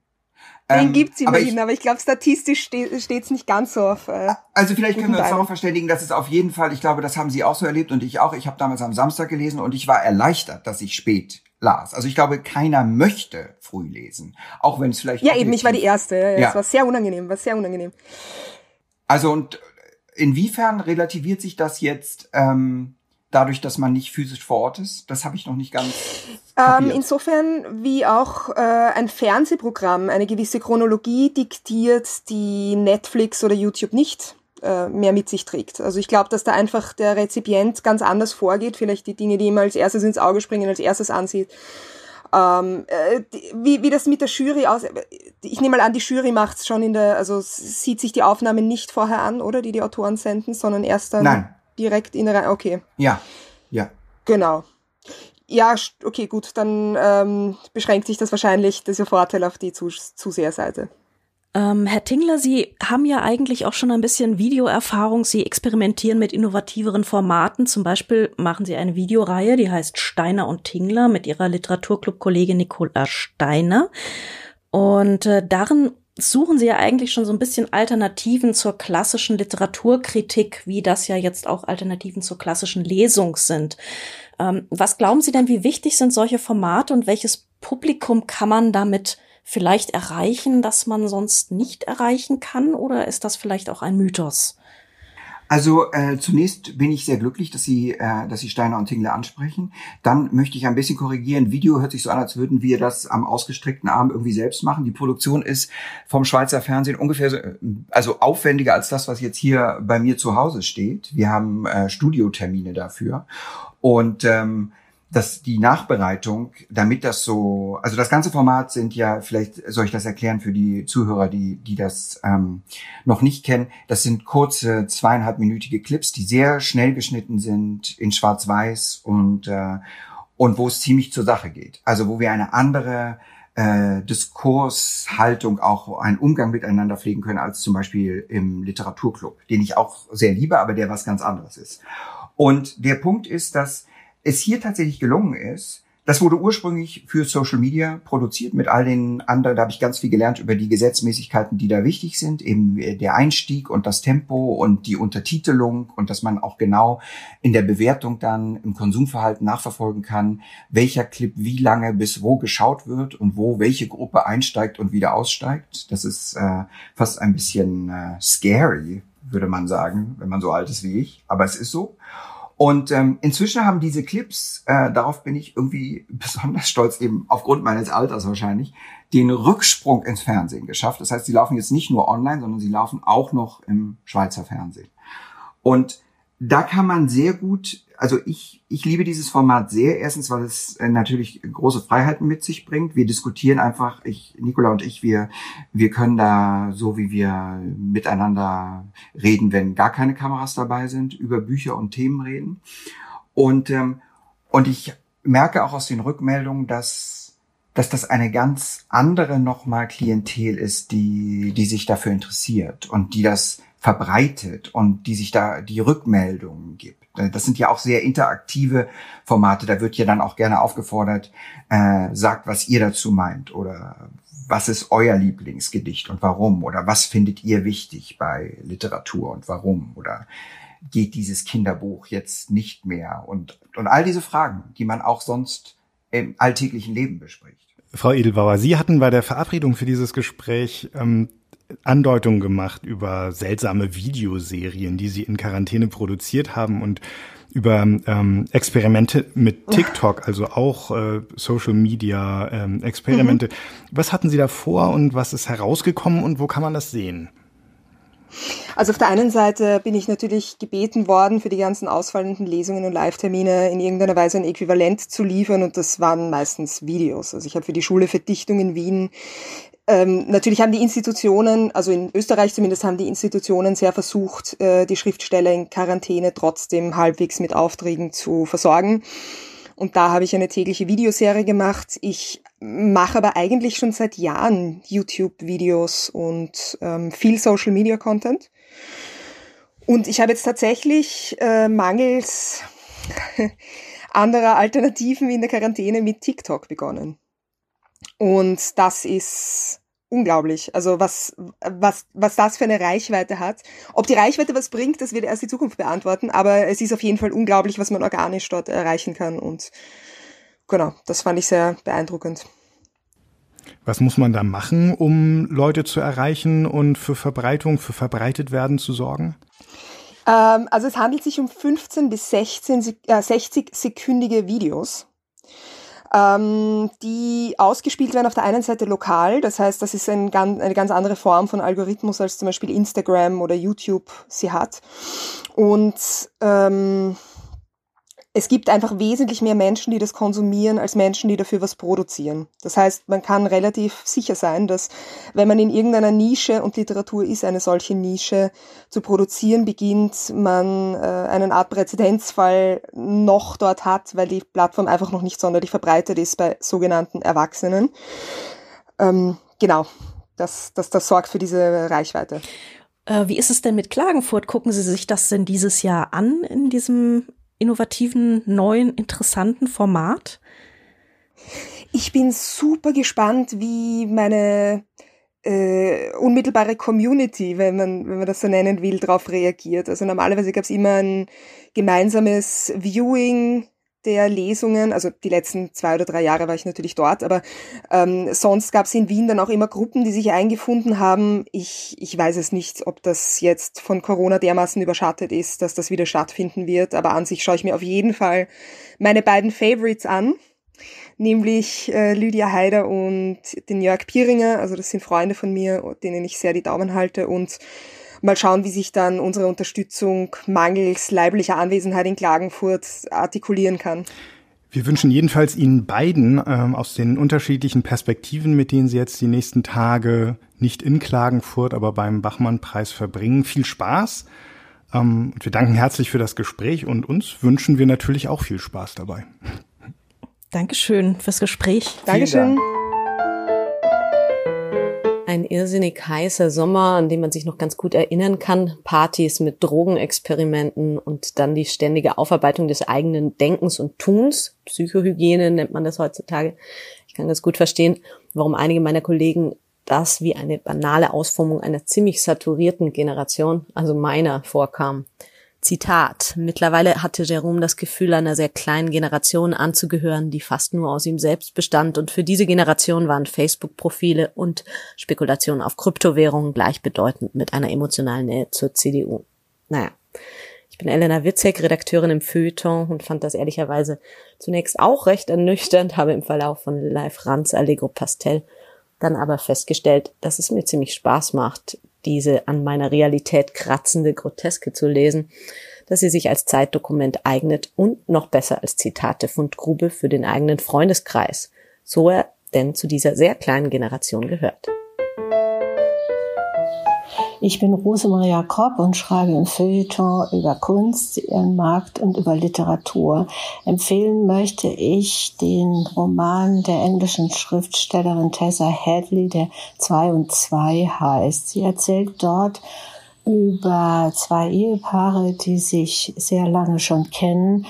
Den ähm, gibt's immerhin, aber ich, aber ich glaube, statistisch ste steht's nicht ganz so auf. Äh, also vielleicht können wir uns darauf verständigen, dass es auf jeden Fall, ich glaube, das haben Sie auch so erlebt und ich auch. Ich habe damals am Samstag gelesen und ich war erleichtert, dass ich spät las. Also ich glaube, keiner möchte früh lesen, auch wenn es vielleicht. Ja, eben, ich war die erste. Ja, ja. Es war sehr unangenehm, war sehr unangenehm. Also und inwiefern relativiert sich das jetzt? Ähm, dadurch, dass man nicht physisch vor Ort ist? Das habe ich noch nicht ganz. Ähm, insofern wie auch äh, ein Fernsehprogramm eine gewisse Chronologie diktiert, die Netflix oder YouTube nicht äh, mehr mit sich trägt. Also ich glaube, dass da einfach der Rezipient ganz anders vorgeht, vielleicht die Dinge, die ihm als erstes ins Auge springen, als erstes ansieht. Ähm, äh, wie, wie das mit der Jury aus. Ich nehme mal an, die Jury macht es schon in der, also sieht sich die Aufnahme nicht vorher an, oder die die Autoren senden, sondern erst dann. Nein, direkt in rein. Okay. Ja, ja. Genau. Ja, okay, gut, dann ähm, beschränkt sich das wahrscheinlich, dieser Vorteil auf die Zus Zuseherseite. Ähm, Herr Tingler, Sie haben ja eigentlich auch schon ein bisschen Videoerfahrung. Sie experimentieren mit innovativeren Formaten. Zum Beispiel machen Sie eine Videoreihe, die heißt Steiner und Tingler mit Ihrer Literaturclub-Kollegin Nicola Steiner. Und äh, darin suchen sie ja eigentlich schon so ein bisschen Alternativen zur klassischen Literaturkritik, wie das ja jetzt auch Alternativen zur klassischen Lesung sind. Ähm, was glauben Sie denn, wie wichtig sind solche Formate und welches Publikum kann man damit vielleicht erreichen, das man sonst nicht erreichen kann? Oder ist das vielleicht auch ein Mythos? Also äh, zunächst bin ich sehr glücklich, dass Sie, äh, dass Sie Steiner und Tingle ansprechen. Dann möchte ich ein bisschen korrigieren. Video hört sich so an, als würden wir das am ausgestreckten Arm irgendwie selbst machen. Die Produktion ist vom Schweizer Fernsehen ungefähr so, also aufwendiger als das, was jetzt hier bei mir zu Hause steht. Wir haben äh, Studiotermine dafür und ähm, dass die Nachbereitung, damit das so, also das ganze Format sind ja, vielleicht soll ich das erklären für die Zuhörer, die, die das ähm, noch nicht kennen, das sind kurze zweieinhalbminütige Clips, die sehr schnell geschnitten sind in Schwarz-Weiß und, äh, und wo es ziemlich zur Sache geht. Also wo wir eine andere äh, Diskurshaltung, auch einen Umgang miteinander pflegen können, als zum Beispiel im Literaturclub, den ich auch sehr liebe, aber der was ganz anderes ist. Und der Punkt ist, dass es hier tatsächlich gelungen ist, das wurde ursprünglich für Social Media produziert mit all den anderen, da habe ich ganz viel gelernt über die Gesetzmäßigkeiten, die da wichtig sind, eben der Einstieg und das Tempo und die Untertitelung und dass man auch genau in der Bewertung dann im Konsumverhalten nachverfolgen kann, welcher Clip wie lange bis wo geschaut wird und wo welche Gruppe einsteigt und wieder aussteigt. Das ist äh, fast ein bisschen äh, scary, würde man sagen, wenn man so alt ist wie ich, aber es ist so. Und ähm, inzwischen haben diese Clips, äh, darauf bin ich irgendwie besonders stolz, eben aufgrund meines Alters wahrscheinlich, den Rücksprung ins Fernsehen geschafft. Das heißt, sie laufen jetzt nicht nur online, sondern sie laufen auch noch im Schweizer Fernsehen. Und da kann man sehr gut also ich, ich liebe dieses Format sehr. Erstens, weil es äh, natürlich große Freiheiten mit sich bringt. Wir diskutieren einfach, ich, Nicola und ich, wir, wir können da, so wie wir miteinander reden, wenn gar keine Kameras dabei sind, über Bücher und Themen reden. Und, ähm, und ich merke auch aus den Rückmeldungen, dass, dass das eine ganz andere nochmal Klientel ist, die, die sich dafür interessiert und die das verbreitet und die sich da die Rückmeldungen gibt. Äh, das sind ja auch sehr interaktive Formate. Da wird ja dann auch gerne aufgefordert, äh, sagt, was ihr dazu meint oder was ist euer Lieblingsgedicht und warum oder was findet ihr wichtig bei Literatur und warum oder geht dieses Kinderbuch jetzt nicht mehr und, und all diese Fragen, die man auch sonst im alltäglichen Leben bespricht. Frau Edelbauer, Sie hatten bei der Verabredung für dieses Gespräch ähm, Andeutungen gemacht über seltsame Videoserien, die sie in Quarantäne produziert haben und über ähm, Experimente mit TikTok, also auch äh, Social Media ähm, Experimente. Mhm. Was hatten Sie da vor und was ist herausgekommen und wo kann man das sehen? Also auf der einen Seite bin ich natürlich gebeten worden, für die ganzen ausfallenden Lesungen und Live-Termine in irgendeiner Weise ein Äquivalent zu liefern und das waren meistens Videos. Also ich habe für die Schule für Dichtung in Wien ähm, natürlich haben die Institutionen, also in Österreich zumindest, haben die Institutionen sehr versucht, äh, die Schriftsteller in Quarantäne trotzdem halbwegs mit Aufträgen zu versorgen. Und da habe ich eine tägliche Videoserie gemacht. Ich mache aber eigentlich schon seit Jahren YouTube-Videos und ähm, viel Social-Media-Content. Und ich habe jetzt tatsächlich äh, mangels anderer Alternativen in der Quarantäne mit TikTok begonnen. Und das ist unglaublich. Also was, was, was das für eine Reichweite hat. Ob die Reichweite was bringt, das wird erst die Zukunft beantworten, aber es ist auf jeden Fall unglaublich, was man organisch dort erreichen kann. Und genau, das fand ich sehr beeindruckend. Was muss man da machen, um Leute zu erreichen und für Verbreitung, für verbreitet werden zu sorgen? Ähm, also es handelt sich um 15 bis 16, äh, 60 sekündige Videos ähm, die ausgespielt werden auf der einen Seite lokal, das heißt, das ist ein, eine ganz andere Form von Algorithmus als zum Beispiel Instagram oder YouTube sie hat. Und ähm, es gibt einfach wesentlich mehr Menschen, die das konsumieren, als Menschen, die dafür was produzieren. Das heißt, man kann relativ sicher sein, dass wenn man in irgendeiner Nische und Literatur ist, eine solche Nische zu produzieren beginnt, man äh, einen Art Präzedenzfall noch dort hat, weil die Plattform einfach noch nicht sonderlich verbreitet ist bei sogenannten Erwachsenen. Ähm, genau, das, das, das sorgt für diese Reichweite. Äh, wie ist es denn mit Klagenfurt? Gucken Sie sich das denn dieses Jahr an in diesem innovativen, neuen, interessanten Format? Ich bin super gespannt, wie meine äh, unmittelbare Community, wenn man, wenn man das so nennen will, darauf reagiert. Also normalerweise gab es immer ein gemeinsames Viewing der Lesungen, also die letzten zwei oder drei Jahre war ich natürlich dort, aber ähm, sonst gab es in Wien dann auch immer Gruppen, die sich eingefunden haben. Ich, ich weiß es nicht, ob das jetzt von Corona dermaßen überschattet ist, dass das wieder stattfinden wird, aber an sich schaue ich mir auf jeden Fall meine beiden Favorites an, nämlich äh, Lydia Haider und den Jörg Pieringer, also das sind Freunde von mir, denen ich sehr die Daumen halte und mal schauen, wie sich dann unsere Unterstützung mangels leiblicher Anwesenheit in Klagenfurt artikulieren kann. Wir wünschen jedenfalls Ihnen beiden ähm, aus den unterschiedlichen Perspektiven, mit denen Sie jetzt die nächsten Tage nicht in Klagenfurt, aber beim Bachmann-Preis verbringen, viel Spaß. Ähm, und wir danken herzlich für das Gespräch und uns wünschen wir natürlich auch viel Spaß dabei. Dankeschön fürs Gespräch. Dankeschön. Ein irrsinnig heißer Sommer, an dem man sich noch ganz gut erinnern kann. Partys mit Drogenexperimenten und dann die ständige Aufarbeitung des eigenen Denkens und Tuns. Psychohygiene nennt man das heutzutage. Ich kann das gut verstehen, warum einige meiner Kollegen das wie eine banale Ausformung einer ziemlich saturierten Generation, also meiner, vorkam. Zitat. Mittlerweile hatte Jerome das Gefühl, einer sehr kleinen Generation anzugehören, die fast nur aus ihm selbst bestand. Und für diese Generation waren Facebook-Profile und Spekulationen auf Kryptowährungen gleichbedeutend mit einer emotionalen Nähe zur CDU. Naja. Ich bin Elena Witzek, Redakteurin im Feuilleton und fand das ehrlicherweise zunächst auch recht ernüchternd, habe im Verlauf von Live Ranz Allegro Pastel dann aber festgestellt, dass es mir ziemlich Spaß macht, diese an meiner Realität kratzende Groteske zu lesen, dass sie sich als Zeitdokument eignet und noch besser als Zitate Fundgrube für den eigenen Freundeskreis, so er denn zu dieser sehr kleinen Generation gehört. Ich bin Rosemaria Kopp und schreibe im Feuilleton über Kunst, ihren Markt und über Literatur. Empfehlen möchte ich den Roman der englischen Schriftstellerin Tessa Hadley, der 2 und 2 heißt. Sie erzählt dort über zwei Ehepaare, die sich sehr lange schon kennen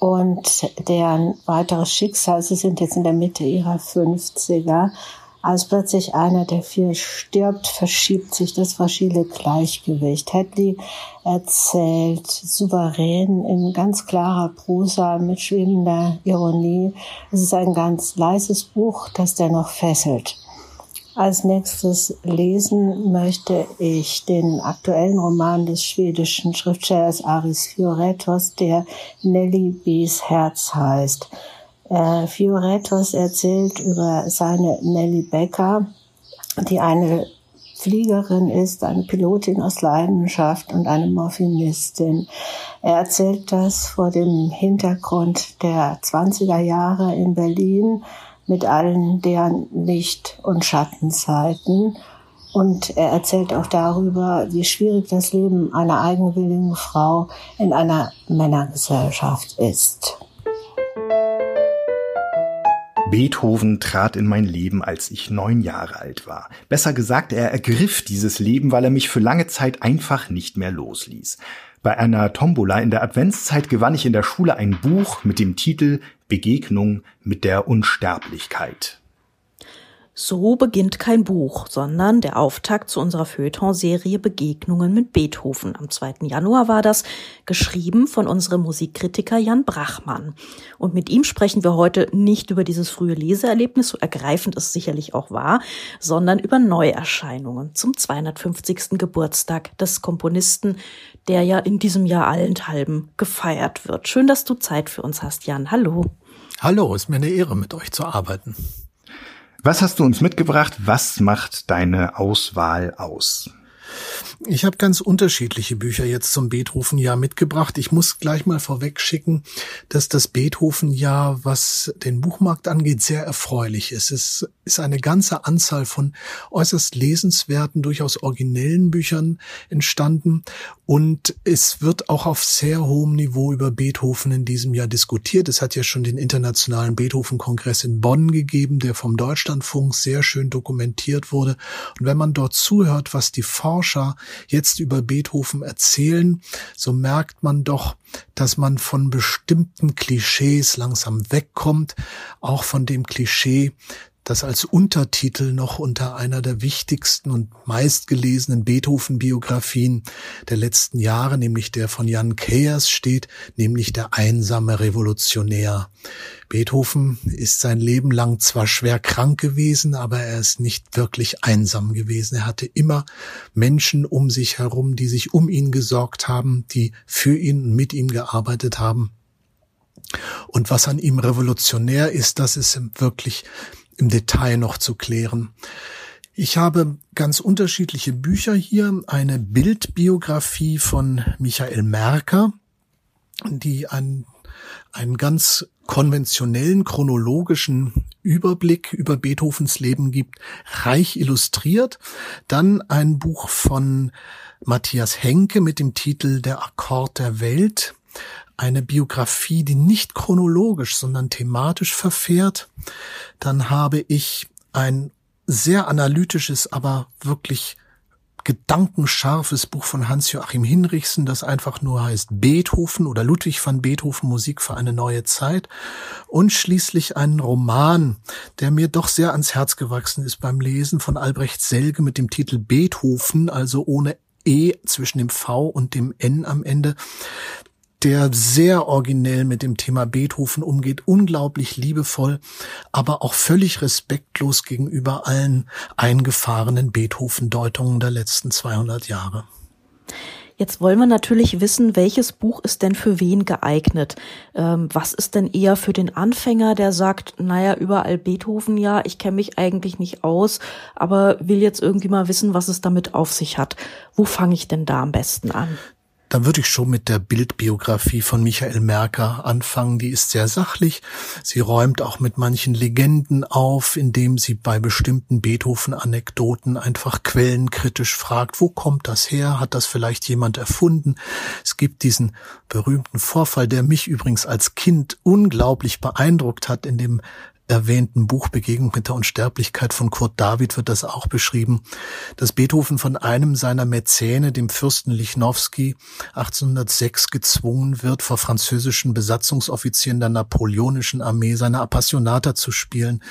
und deren weiteres Schicksal, sie sind jetzt in der Mitte ihrer 50er, als plötzlich einer der vier stirbt, verschiebt sich das fragile Gleichgewicht. Hadley erzählt souverän in ganz klarer Prosa mit schwebender Ironie. Es ist ein ganz leises Buch, das dennoch fesselt. Als nächstes lesen möchte ich den aktuellen Roman des schwedischen Schriftstellers Aris Fioretos, der Nelly B's Herz heißt. Äh, Fioretos erzählt über seine Nelly Becker, die eine Fliegerin ist, eine Pilotin aus Leidenschaft und eine Morphinistin. Er erzählt das vor dem Hintergrund der 20er Jahre in Berlin mit allen deren Licht- und Schattenzeiten. Und er erzählt auch darüber, wie schwierig das Leben einer eigenwilligen Frau in einer Männergesellschaft ist. Beethoven trat in mein Leben, als ich neun Jahre alt war. Besser gesagt, er ergriff dieses Leben, weil er mich für lange Zeit einfach nicht mehr losließ. Bei einer Tombola in der Adventszeit gewann ich in der Schule ein Buch mit dem Titel Begegnung mit der Unsterblichkeit. So beginnt kein Buch, sondern der Auftakt zu unserer Feuilleton-Serie Begegnungen mit Beethoven. Am 2. Januar war das, geschrieben von unserem Musikkritiker Jan Brachmann. Und mit ihm sprechen wir heute nicht über dieses frühe Leseerlebnis, so ergreifend es sicherlich auch war, sondern über Neuerscheinungen zum 250. Geburtstag des Komponisten, der ja in diesem Jahr allenthalben gefeiert wird. Schön, dass du Zeit für uns hast, Jan. Hallo. Hallo, ist mir eine Ehre, mit euch zu arbeiten. Was hast du uns mitgebracht? Was macht deine Auswahl aus? Ich habe ganz unterschiedliche Bücher jetzt zum Beethoven-Jahr mitgebracht. Ich muss gleich mal vorweg schicken, dass das Beethoven-Jahr, was den Buchmarkt angeht, sehr erfreulich ist. Es ist eine ganze Anzahl von äußerst lesenswerten, durchaus originellen Büchern entstanden und es wird auch auf sehr hohem Niveau über Beethoven in diesem Jahr diskutiert. Es hat ja schon den internationalen Beethoven-Kongress in Bonn gegeben, der vom Deutschlandfunk sehr schön dokumentiert wurde. Und wenn man dort zuhört, was die Forscher jetzt über Beethoven erzählen, so merkt man doch, dass man von bestimmten Klischees langsam wegkommt, auch von dem Klischee, das als Untertitel noch unter einer der wichtigsten und meistgelesenen Beethoven-Biografien der letzten Jahre, nämlich der von Jan Keyers steht, nämlich der einsame Revolutionär. Beethoven ist sein Leben lang zwar schwer krank gewesen, aber er ist nicht wirklich einsam gewesen. Er hatte immer Menschen um sich herum, die sich um ihn gesorgt haben, die für ihn und mit ihm gearbeitet haben. Und was an ihm revolutionär ist, das ist wirklich im Detail noch zu klären. Ich habe ganz unterschiedliche Bücher hier. Eine Bildbiografie von Michael Merker, die einen, einen ganz konventionellen chronologischen Überblick über Beethovens Leben gibt, reich illustriert. Dann ein Buch von Matthias Henke mit dem Titel Der Akkord der Welt, eine Biografie, die nicht chronologisch, sondern thematisch verfährt. Dann habe ich ein sehr analytisches, aber wirklich gedankenscharfes Buch von Hans-Joachim Hinrichsen, das einfach nur heißt Beethoven oder Ludwig van Beethoven Musik für eine neue Zeit und schließlich einen Roman, der mir doch sehr ans Herz gewachsen ist beim Lesen von Albrecht Selge mit dem Titel Beethoven, also ohne E zwischen dem V und dem N am Ende der sehr originell mit dem Thema Beethoven umgeht, unglaublich liebevoll, aber auch völlig respektlos gegenüber allen eingefahrenen Beethoven-Deutungen der letzten 200 Jahre. Jetzt wollen wir natürlich wissen, welches Buch ist denn für wen geeignet? Ähm, was ist denn eher für den Anfänger, der sagt, naja, überall Beethoven, ja, ich kenne mich eigentlich nicht aus, aber will jetzt irgendwie mal wissen, was es damit auf sich hat. Wo fange ich denn da am besten an? Dann würde ich schon mit der Bildbiografie von Michael Merker anfangen. Die ist sehr sachlich. Sie räumt auch mit manchen Legenden auf, indem sie bei bestimmten Beethoven-Anekdoten einfach quellenkritisch fragt, wo kommt das her? Hat das vielleicht jemand erfunden? Es gibt diesen berühmten Vorfall, der mich übrigens als Kind unglaublich beeindruckt hat, in dem erwähnten Buch Begegnung mit der Unsterblichkeit von Kurt David wird das auch beschrieben, dass Beethoven von einem seiner Mäzene, dem Fürsten Lichnowsky, 1806 gezwungen wird, vor französischen Besatzungsoffizieren der napoleonischen Armee seine Appassionata zu spielen.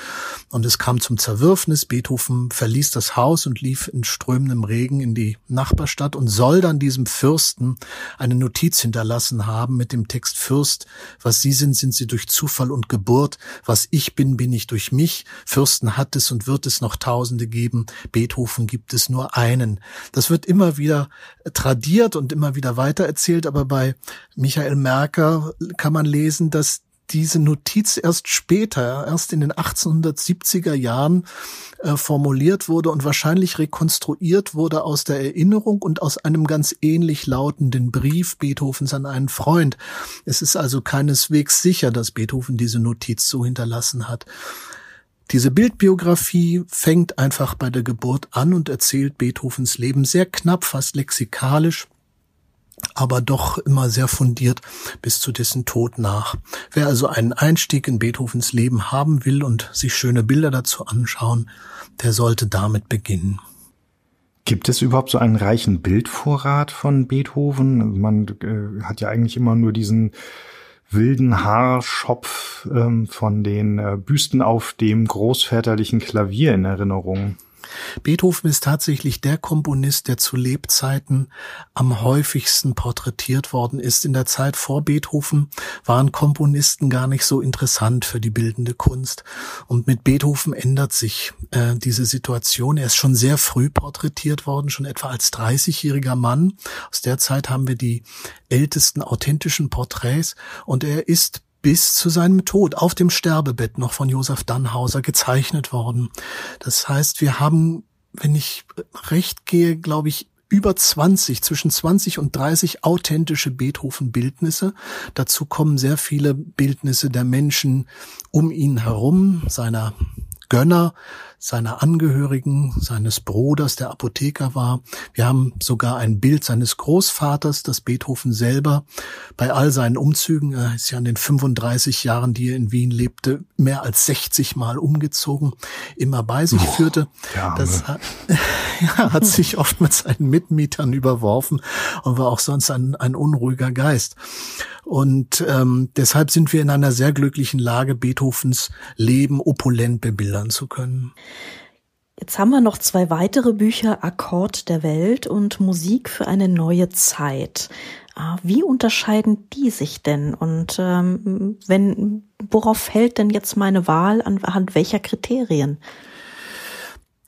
Und es kam zum Zerwürfnis. Beethoven verließ das Haus und lief in strömendem Regen in die Nachbarstadt und soll dann diesem Fürsten eine Notiz hinterlassen haben mit dem Text Fürst, was Sie sind, sind Sie durch Zufall und Geburt, was ich bin, bin, bin ich durch mich. Fürsten hat es und wird es noch Tausende geben. Beethoven gibt es nur einen. Das wird immer wieder tradiert und immer wieder weitererzählt, aber bei Michael Merker kann man lesen, dass diese Notiz erst später, erst in den 1870er Jahren äh, formuliert wurde und wahrscheinlich rekonstruiert wurde aus der Erinnerung und aus einem ganz ähnlich lautenden Brief Beethovens an einen Freund. Es ist also keineswegs sicher, dass Beethoven diese Notiz so hinterlassen hat. Diese Bildbiografie fängt einfach bei der Geburt an und erzählt Beethovens Leben sehr knapp, fast lexikalisch aber doch immer sehr fundiert bis zu dessen Tod nach. Wer also einen Einstieg in Beethovens Leben haben will und sich schöne Bilder dazu anschauen, der sollte damit beginnen. Gibt es überhaupt so einen reichen Bildvorrat von Beethoven? Man äh, hat ja eigentlich immer nur diesen wilden Haarschopf ähm, von den äh, Büsten auf dem großväterlichen Klavier in Erinnerung. Beethoven ist tatsächlich der Komponist, der zu Lebzeiten am häufigsten porträtiert worden ist. In der Zeit vor Beethoven waren Komponisten gar nicht so interessant für die bildende Kunst. Und mit Beethoven ändert sich äh, diese Situation. Er ist schon sehr früh porträtiert worden, schon etwa als 30-jähriger Mann. Aus der Zeit haben wir die ältesten authentischen Porträts und er ist bis zu seinem Tod auf dem Sterbebett noch von Josef Dannhauser gezeichnet worden. Das heißt, wir haben, wenn ich recht gehe, glaube ich, über 20, zwischen 20 und 30 authentische Beethoven-Bildnisse. Dazu kommen sehr viele Bildnisse der Menschen um ihn herum, seiner Gönner, seiner Angehörigen, seines Bruders, der Apotheker war. Wir haben sogar ein Bild seines Großvaters, das Beethoven selber bei all seinen Umzügen, er ist ja in den 35 Jahren, die er in Wien lebte, mehr als 60 Mal umgezogen, immer bei sich oh, führte. Das hat, ja, hat sich oft mit seinen Mitmietern überworfen und war auch sonst ein, ein unruhiger Geist. Und ähm, deshalb sind wir in einer sehr glücklichen Lage, Beethovens Leben opulent bebildern zu können. Jetzt haben wir noch zwei weitere Bücher, Akkord der Welt und Musik für eine neue Zeit. Ah, wie unterscheiden die sich denn? Und ähm, wenn, worauf fällt denn jetzt meine Wahl anhand welcher Kriterien?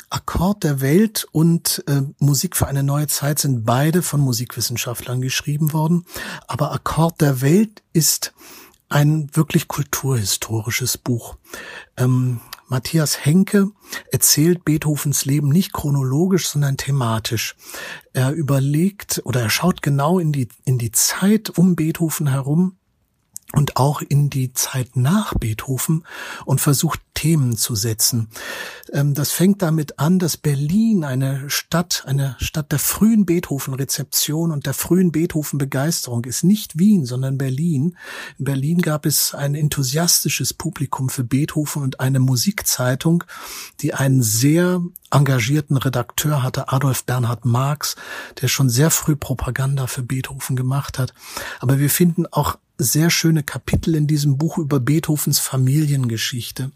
Akkord der Welt und äh, Musik für eine neue Zeit sind beide von Musikwissenschaftlern geschrieben worden. Aber Akkord der Welt ist ein wirklich kulturhistorisches Buch. Ähm, Matthias Henke erzählt Beethovens Leben nicht chronologisch, sondern thematisch. Er überlegt oder er schaut genau in die, in die Zeit um Beethoven herum und auch in die Zeit nach Beethoven und versucht Themen zu setzen. Ähm, das fängt damit an, dass Berlin eine Stadt, eine Stadt der frühen Beethoven-Rezeption und der frühen Beethoven-Begeisterung ist. Nicht Wien, sondern Berlin. In Berlin gab es ein enthusiastisches Publikum für Beethoven und eine Musikzeitung, die einen sehr engagierten Redakteur hatte, Adolf Bernhard Marx, der schon sehr früh Propaganda für Beethoven gemacht hat. Aber wir finden auch sehr schöne Kapitel in diesem Buch über Beethovens Familiengeschichte,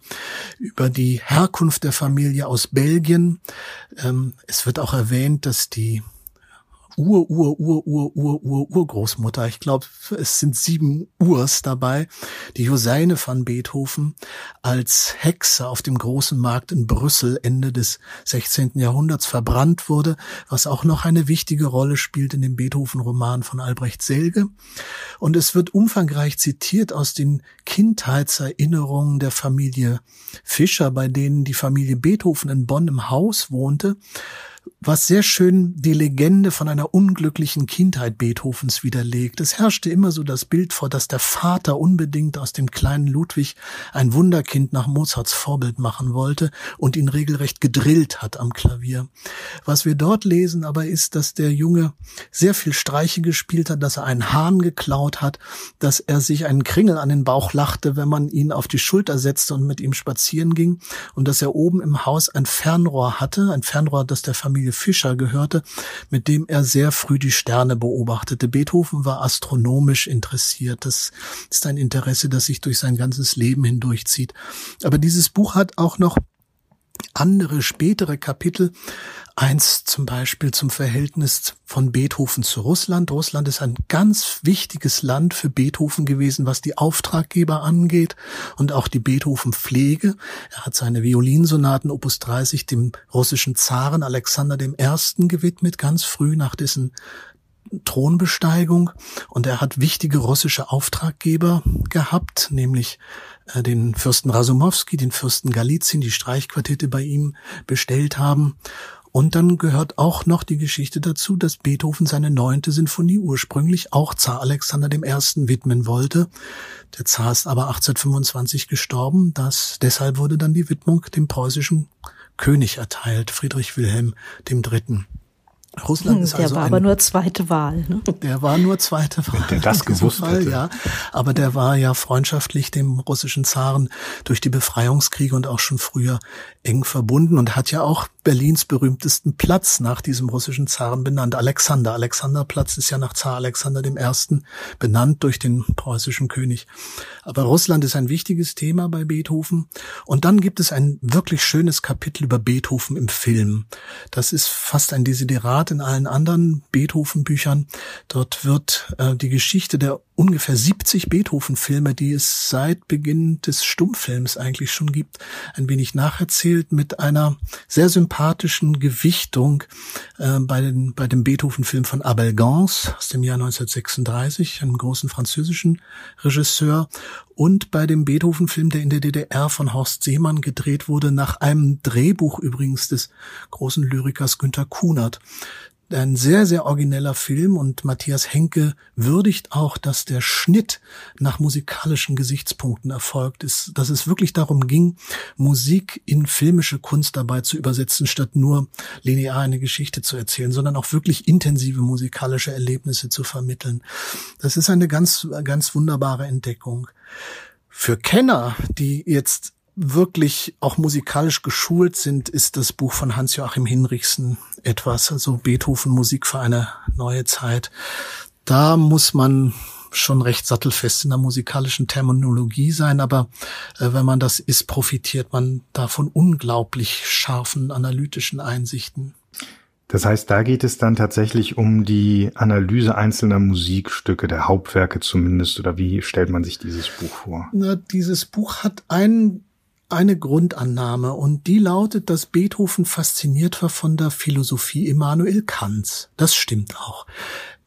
über die Herkunft der Familie aus Belgien. Ähm, es wird auch erwähnt, dass die Ur, Ur, Ur, Ur, Ur, Ur, Urgroßmutter. Ich glaube, es sind sieben Urs dabei. Die Joseine van Beethoven als Hexe auf dem großen Markt in Brüssel Ende des 16. Jahrhunderts verbrannt wurde, was auch noch eine wichtige Rolle spielt in dem Beethoven-Roman von Albrecht Selge. Und es wird umfangreich zitiert aus den Kindheitserinnerungen der Familie Fischer, bei denen die Familie Beethoven in Bonn im Haus wohnte was sehr schön die Legende von einer unglücklichen Kindheit Beethovens widerlegt. Es herrschte immer so das Bild vor, dass der Vater unbedingt aus dem kleinen Ludwig ein Wunderkind nach Mozarts Vorbild machen wollte und ihn regelrecht gedrillt hat am Klavier. Was wir dort lesen aber ist, dass der Junge sehr viel Streiche gespielt hat, dass er einen Hahn geklaut hat, dass er sich einen Kringel an den Bauch lachte, wenn man ihn auf die Schulter setzte und mit ihm spazieren ging und dass er oben im Haus ein Fernrohr hatte, ein Fernrohr, das der Familie Familie Fischer gehörte, mit dem er sehr früh die Sterne beobachtete. Beethoven war astronomisch interessiert. Das ist ein Interesse, das sich durch sein ganzes Leben hindurchzieht. Aber dieses Buch hat auch noch andere spätere Kapitel, Eins zum Beispiel zum Verhältnis von Beethoven zu Russland. Russland ist ein ganz wichtiges Land für Beethoven gewesen, was die Auftraggeber angeht und auch die Beethoven-Pflege. Er hat seine Violinsonaten Opus 30 dem russischen Zaren Alexander I. gewidmet, ganz früh nach dessen Thronbesteigung. Und er hat wichtige russische Auftraggeber gehabt, nämlich den Fürsten Rasumowski, den Fürsten Galizin, die Streichquartette bei ihm bestellt haben. Und dann gehört auch noch die Geschichte dazu, dass Beethoven seine neunte Sinfonie ursprünglich auch Zar Alexander I. widmen wollte. Der Zar ist aber 1825 gestorben. Das, deshalb wurde dann die Widmung dem preußischen König erteilt, Friedrich Wilhelm III. Russland hm, ist der also war ein, aber nur zweite Wahl. Ne? Der war nur zweite Wahl. Wenn der das gewusst Fall, hätte. Ja, aber der war ja freundschaftlich dem russischen Zaren durch die Befreiungskriege und auch schon früher eng verbunden und hat ja auch Berlins berühmtesten Platz nach diesem russischen Zaren benannt. Alexander. Alexanderplatz ist ja nach Zar Alexander I. benannt durch den preußischen König. Aber Russland ist ein wichtiges Thema bei Beethoven. Und dann gibt es ein wirklich schönes Kapitel über Beethoven im Film. Das ist fast ein Desiderat in allen anderen Beethoven-Büchern. Dort wird äh, die Geschichte der ungefähr 70 Beethoven-Filme, die es seit Beginn des Stummfilms eigentlich schon gibt, ein wenig nacherzählt mit einer sehr sympathischen Gewichtung äh, bei, den, bei dem Beethoven-Film von Abel Gans aus dem Jahr 1936, einem großen französischen Regisseur, und bei dem Beethoven-Film, der in der DDR von Horst Seemann gedreht wurde, nach einem Drehbuch übrigens des großen Lyrikers Günter Kunert ein sehr, sehr origineller Film und Matthias Henke würdigt auch, dass der Schnitt nach musikalischen Gesichtspunkten erfolgt ist, dass es wirklich darum ging, Musik in filmische Kunst dabei zu übersetzen, statt nur linear eine Geschichte zu erzählen, sondern auch wirklich intensive musikalische Erlebnisse zu vermitteln. Das ist eine ganz, ganz wunderbare Entdeckung. Für Kenner, die jetzt wirklich auch musikalisch geschult sind, ist das Buch von Hans-Joachim Hinrichsen etwas, also Beethoven Musik für eine neue Zeit. Da muss man schon recht sattelfest in der musikalischen Terminologie sein, aber äh, wenn man das ist, profitiert man davon unglaublich scharfen analytischen Einsichten. Das heißt, da geht es dann tatsächlich um die Analyse einzelner Musikstücke, der Hauptwerke zumindest, oder wie stellt man sich dieses Buch vor? Na, dieses Buch hat einen eine Grundannahme und die lautet, dass Beethoven fasziniert war von der Philosophie Immanuel Kants. Das stimmt auch.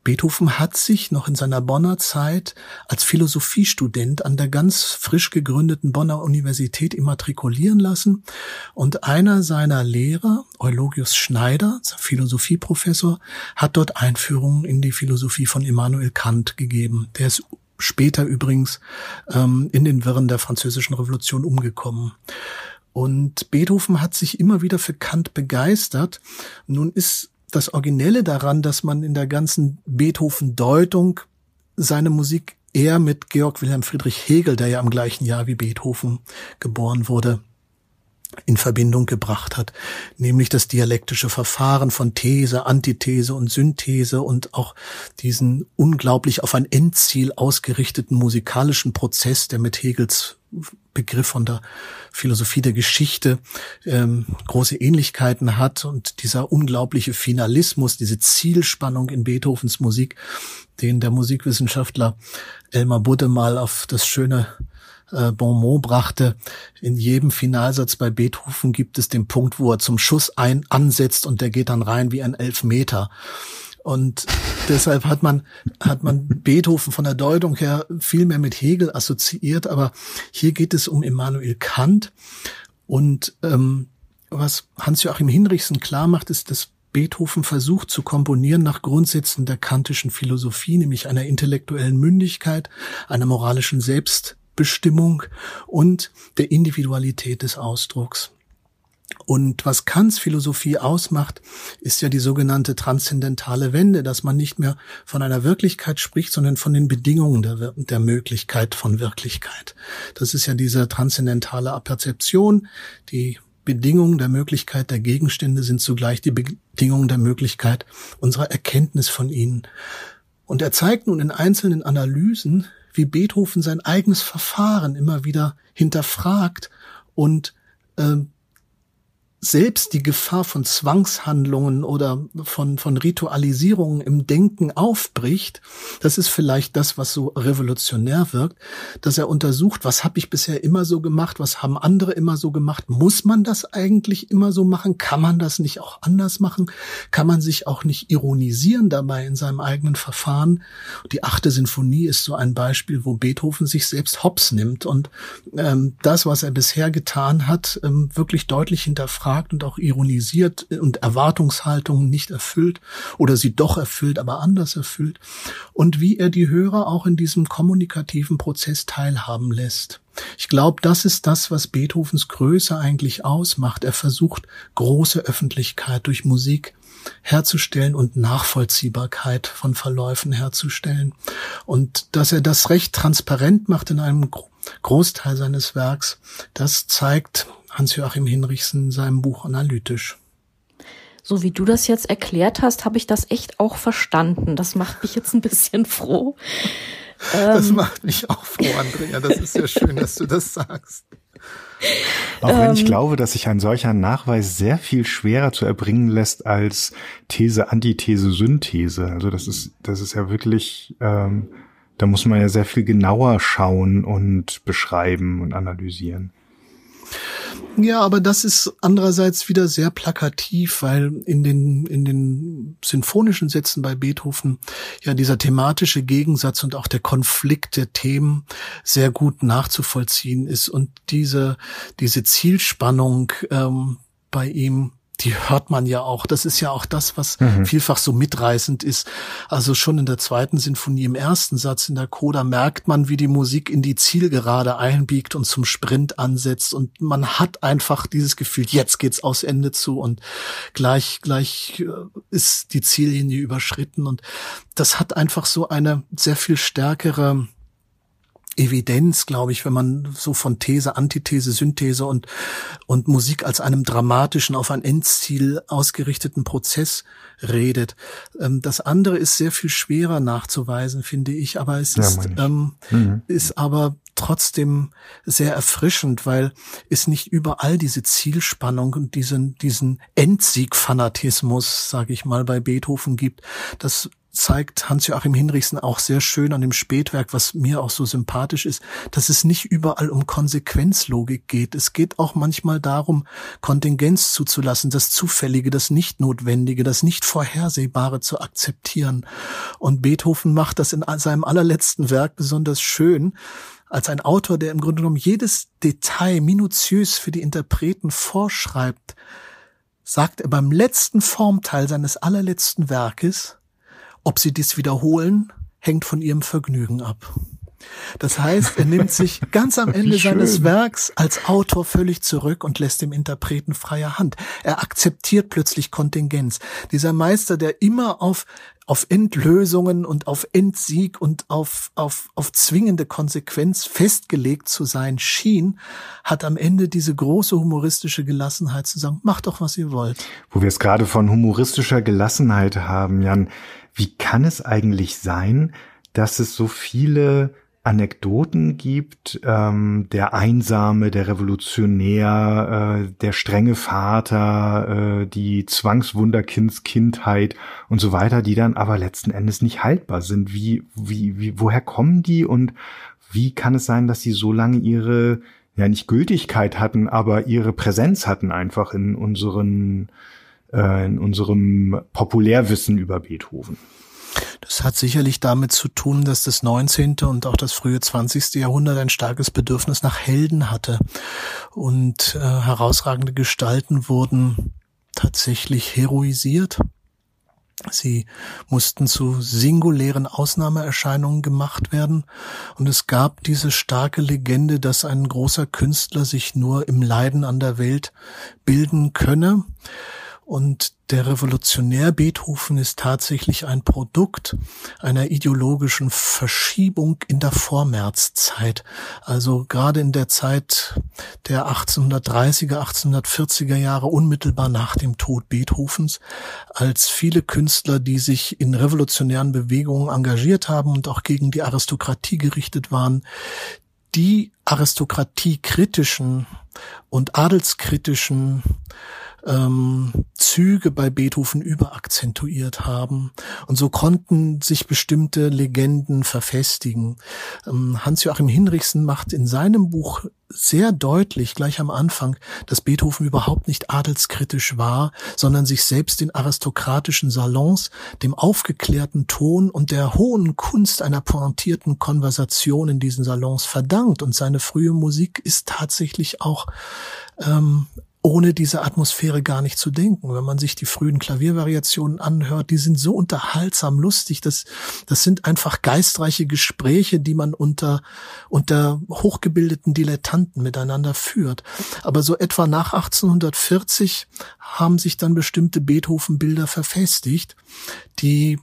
Beethoven hat sich noch in seiner Bonner Zeit als Philosophiestudent an der ganz frisch gegründeten Bonner Universität immatrikulieren lassen und einer seiner Lehrer, Eulogius Schneider, Philosophieprofessor, hat dort Einführungen in die Philosophie von Immanuel Kant gegeben. Der ist später übrigens ähm, in den Wirren der französischen Revolution umgekommen. Und Beethoven hat sich immer wieder für Kant begeistert. Nun ist das Originelle daran, dass man in der ganzen Beethoven-Deutung seine Musik eher mit Georg Wilhelm Friedrich Hegel, der ja im gleichen Jahr wie Beethoven geboren wurde, in Verbindung gebracht hat, nämlich das dialektische Verfahren von These, Antithese und Synthese und auch diesen unglaublich auf ein Endziel ausgerichteten musikalischen Prozess, der mit Hegels Begriff von der Philosophie der Geschichte ähm, große Ähnlichkeiten hat und dieser unglaubliche Finalismus, diese Zielspannung in Beethovens Musik, den der Musikwissenschaftler Elmar Budde mal auf das schöne äh, Bonmot brachte. In jedem Finalsatz bei Beethoven gibt es den Punkt, wo er zum Schuss ein ansetzt und der geht dann rein wie ein Elfmeter. Und deshalb hat man, hat man Beethoven von der Deutung her viel mehr mit Hegel assoziiert, aber hier geht es um Immanuel Kant. Und ähm, was Hans-Joachim Hinrichsen klar macht, ist, dass Beethoven versucht zu komponieren nach Grundsätzen der kantischen Philosophie, nämlich einer intellektuellen Mündigkeit, einer moralischen Selbstbestimmung und der Individualität des Ausdrucks. Und was Kants Philosophie ausmacht, ist ja die sogenannte transzendentale Wende, dass man nicht mehr von einer Wirklichkeit spricht, sondern von den Bedingungen der, der Möglichkeit von Wirklichkeit. Das ist ja diese transzendentale Aperzeption, die Bedingungen der Möglichkeit der Gegenstände sind zugleich die Bedingungen der Möglichkeit unserer Erkenntnis von ihnen. Und er zeigt nun in einzelnen Analysen, wie Beethoven sein eigenes Verfahren immer wieder hinterfragt und äh, selbst die Gefahr von Zwangshandlungen oder von, von Ritualisierungen im Denken aufbricht, das ist vielleicht das, was so revolutionär wirkt, dass er untersucht, was habe ich bisher immer so gemacht, was haben andere immer so gemacht, muss man das eigentlich immer so machen, kann man das nicht auch anders machen, kann man sich auch nicht ironisieren dabei in seinem eigenen Verfahren. Die achte Sinfonie ist so ein Beispiel, wo Beethoven sich selbst hops nimmt und ähm, das, was er bisher getan hat, ähm, wirklich deutlich hinterfragt hinterfragt und auch ironisiert und Erwartungshaltungen nicht erfüllt oder sie doch erfüllt, aber anders erfüllt und wie er die Hörer auch in diesem kommunikativen Prozess teilhaben lässt. Ich glaube, das ist das, was Beethovens Größe eigentlich ausmacht. Er versucht, große Öffentlichkeit durch Musik herzustellen und Nachvollziehbarkeit von Verläufen herzustellen. Und dass er das recht transparent macht in einem Großteil seines Werks, das zeigt, Hans-Joachim Hinrichsen in seinem Buch analytisch. So wie du das jetzt erklärt hast, habe ich das echt auch verstanden. Das macht mich jetzt ein bisschen froh. Das ähm. macht mich auch froh, Andrea. Das ist ja schön, dass du das sagst. Auch wenn ich ähm. glaube, dass sich ein solcher Nachweis sehr viel schwerer zu erbringen lässt als These, Antithese, Synthese. Also das ist, das ist ja wirklich, ähm, da muss man ja sehr viel genauer schauen und beschreiben und analysieren. Ja, aber das ist andererseits wieder sehr plakativ, weil in den, in den sinfonischen Sätzen bei Beethoven ja dieser thematische Gegensatz und auch der Konflikt der Themen sehr gut nachzuvollziehen ist. Und diese, diese Zielspannung ähm, bei ihm die hört man ja auch. Das ist ja auch das, was mhm. vielfach so mitreißend ist. Also schon in der zweiten Sinfonie im ersten Satz in der Coda merkt man, wie die Musik in die Zielgerade einbiegt und zum Sprint ansetzt und man hat einfach dieses Gefühl, jetzt geht's aus Ende zu und gleich, gleich äh, ist die Ziellinie überschritten und das hat einfach so eine sehr viel stärkere Evidenz, glaube ich, wenn man so von These, Antithese, Synthese und, und Musik als einem dramatischen, auf ein Endziel ausgerichteten Prozess redet. Ähm, das andere ist sehr viel schwerer nachzuweisen, finde ich, aber es ja, ist, ähm, mhm. ist aber trotzdem sehr erfrischend, weil es nicht überall diese Zielspannung und diesen, diesen Endsieg-Fanatismus, sage ich mal, bei Beethoven gibt. Das zeigt Hans-Joachim Hinrichsen auch sehr schön an dem Spätwerk, was mir auch so sympathisch ist, dass es nicht überall um Konsequenzlogik geht. Es geht auch manchmal darum, Kontingenz zuzulassen, das Zufällige, das Nicht-Notwendige, das Nicht-Vorhersehbare zu akzeptieren. Und Beethoven macht das in seinem allerletzten Werk besonders schön, als ein Autor, der im Grunde genommen jedes Detail minutiös für die Interpreten vorschreibt, sagt er beim letzten Formteil seines allerletzten Werkes, ob sie dies wiederholen, hängt von ihrem Vergnügen ab. Das heißt, er nimmt sich ganz am Ende seines Werks als Autor völlig zurück und lässt dem Interpreten freie Hand. Er akzeptiert plötzlich Kontingenz. Dieser Meister, der immer auf auf Endlösungen und auf Endsieg und auf, auf, auf zwingende Konsequenz festgelegt zu sein schien, hat am Ende diese große humoristische Gelassenheit zu sagen, macht doch, was ihr wollt. Wo wir es gerade von humoristischer Gelassenheit haben, Jan, wie kann es eigentlich sein, dass es so viele Anekdoten gibt, ähm, der Einsame, der Revolutionär, äh, der strenge Vater, äh, die Zwangswunderkindskindheit und so weiter, die dann aber letzten Endes nicht haltbar sind. Wie, wie, wie, woher kommen die und wie kann es sein, dass sie so lange ihre, ja nicht Gültigkeit hatten, aber ihre Präsenz hatten einfach in unseren, äh, in unserem Populärwissen über Beethoven? Das hat sicherlich damit zu tun, dass das 19. und auch das frühe 20. Jahrhundert ein starkes Bedürfnis nach Helden hatte. Und äh, herausragende Gestalten wurden tatsächlich heroisiert. Sie mussten zu singulären Ausnahmeerscheinungen gemacht werden. Und es gab diese starke Legende, dass ein großer Künstler sich nur im Leiden an der Welt bilden könne. Und der Revolutionär Beethoven ist tatsächlich ein Produkt einer ideologischen Verschiebung in der Vormärzzeit. Also gerade in der Zeit der 1830er, 1840er Jahre, unmittelbar nach dem Tod Beethovens, als viele Künstler, die sich in revolutionären Bewegungen engagiert haben und auch gegen die Aristokratie gerichtet waren, die aristokratiekritischen und adelskritischen ähm, Züge bei Beethoven überakzentuiert haben. Und so konnten sich bestimmte Legenden verfestigen. Ähm, Hans-Joachim Hinrichsen macht in seinem Buch sehr deutlich gleich am Anfang, dass Beethoven überhaupt nicht adelskritisch war, sondern sich selbst in aristokratischen Salons, dem aufgeklärten Ton und der hohen Kunst einer pointierten Konversation in diesen Salons verdankt. Und seine frühe Musik ist tatsächlich auch ähm, ohne diese Atmosphäre gar nicht zu denken. Wenn man sich die frühen Klaviervariationen anhört, die sind so unterhaltsam lustig. Das, das sind einfach geistreiche Gespräche, die man unter, unter hochgebildeten Dilettanten miteinander führt. Aber so etwa nach 1840 haben sich dann bestimmte Beethoven-Bilder verfestigt, die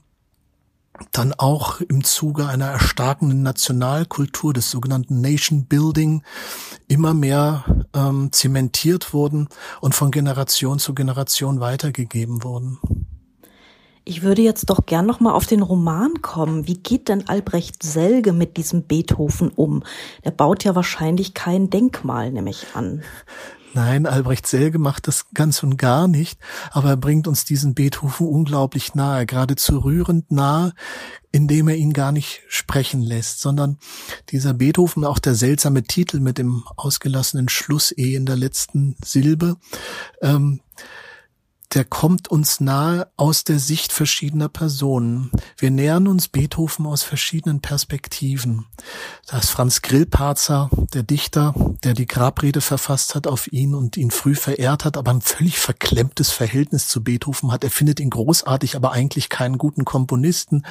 dann auch im Zuge einer erstarkenden Nationalkultur des sogenannten Nation Building immer mehr ähm, zementiert wurden und von Generation zu Generation weitergegeben wurden. Ich würde jetzt doch gern noch mal auf den Roman kommen. Wie geht denn Albrecht Selge mit diesem Beethoven um? Der baut ja wahrscheinlich kein Denkmal, nehme ich an. Nein, Albrecht Selge macht das ganz und gar nicht, aber er bringt uns diesen Beethoven unglaublich nahe, geradezu rührend nahe, indem er ihn gar nicht sprechen lässt, sondern dieser Beethoven, auch der seltsame Titel mit dem ausgelassenen Schluss eh in der letzten Silbe, ähm, der kommt uns nahe aus der Sicht verschiedener Personen. Wir nähern uns Beethoven aus verschiedenen Perspektiven. Da ist Franz Grillparzer, der Dichter, der die Grabrede verfasst hat auf ihn und ihn früh verehrt hat, aber ein völlig verklemmtes Verhältnis zu Beethoven hat. Er findet ihn großartig, aber eigentlich keinen guten Komponisten.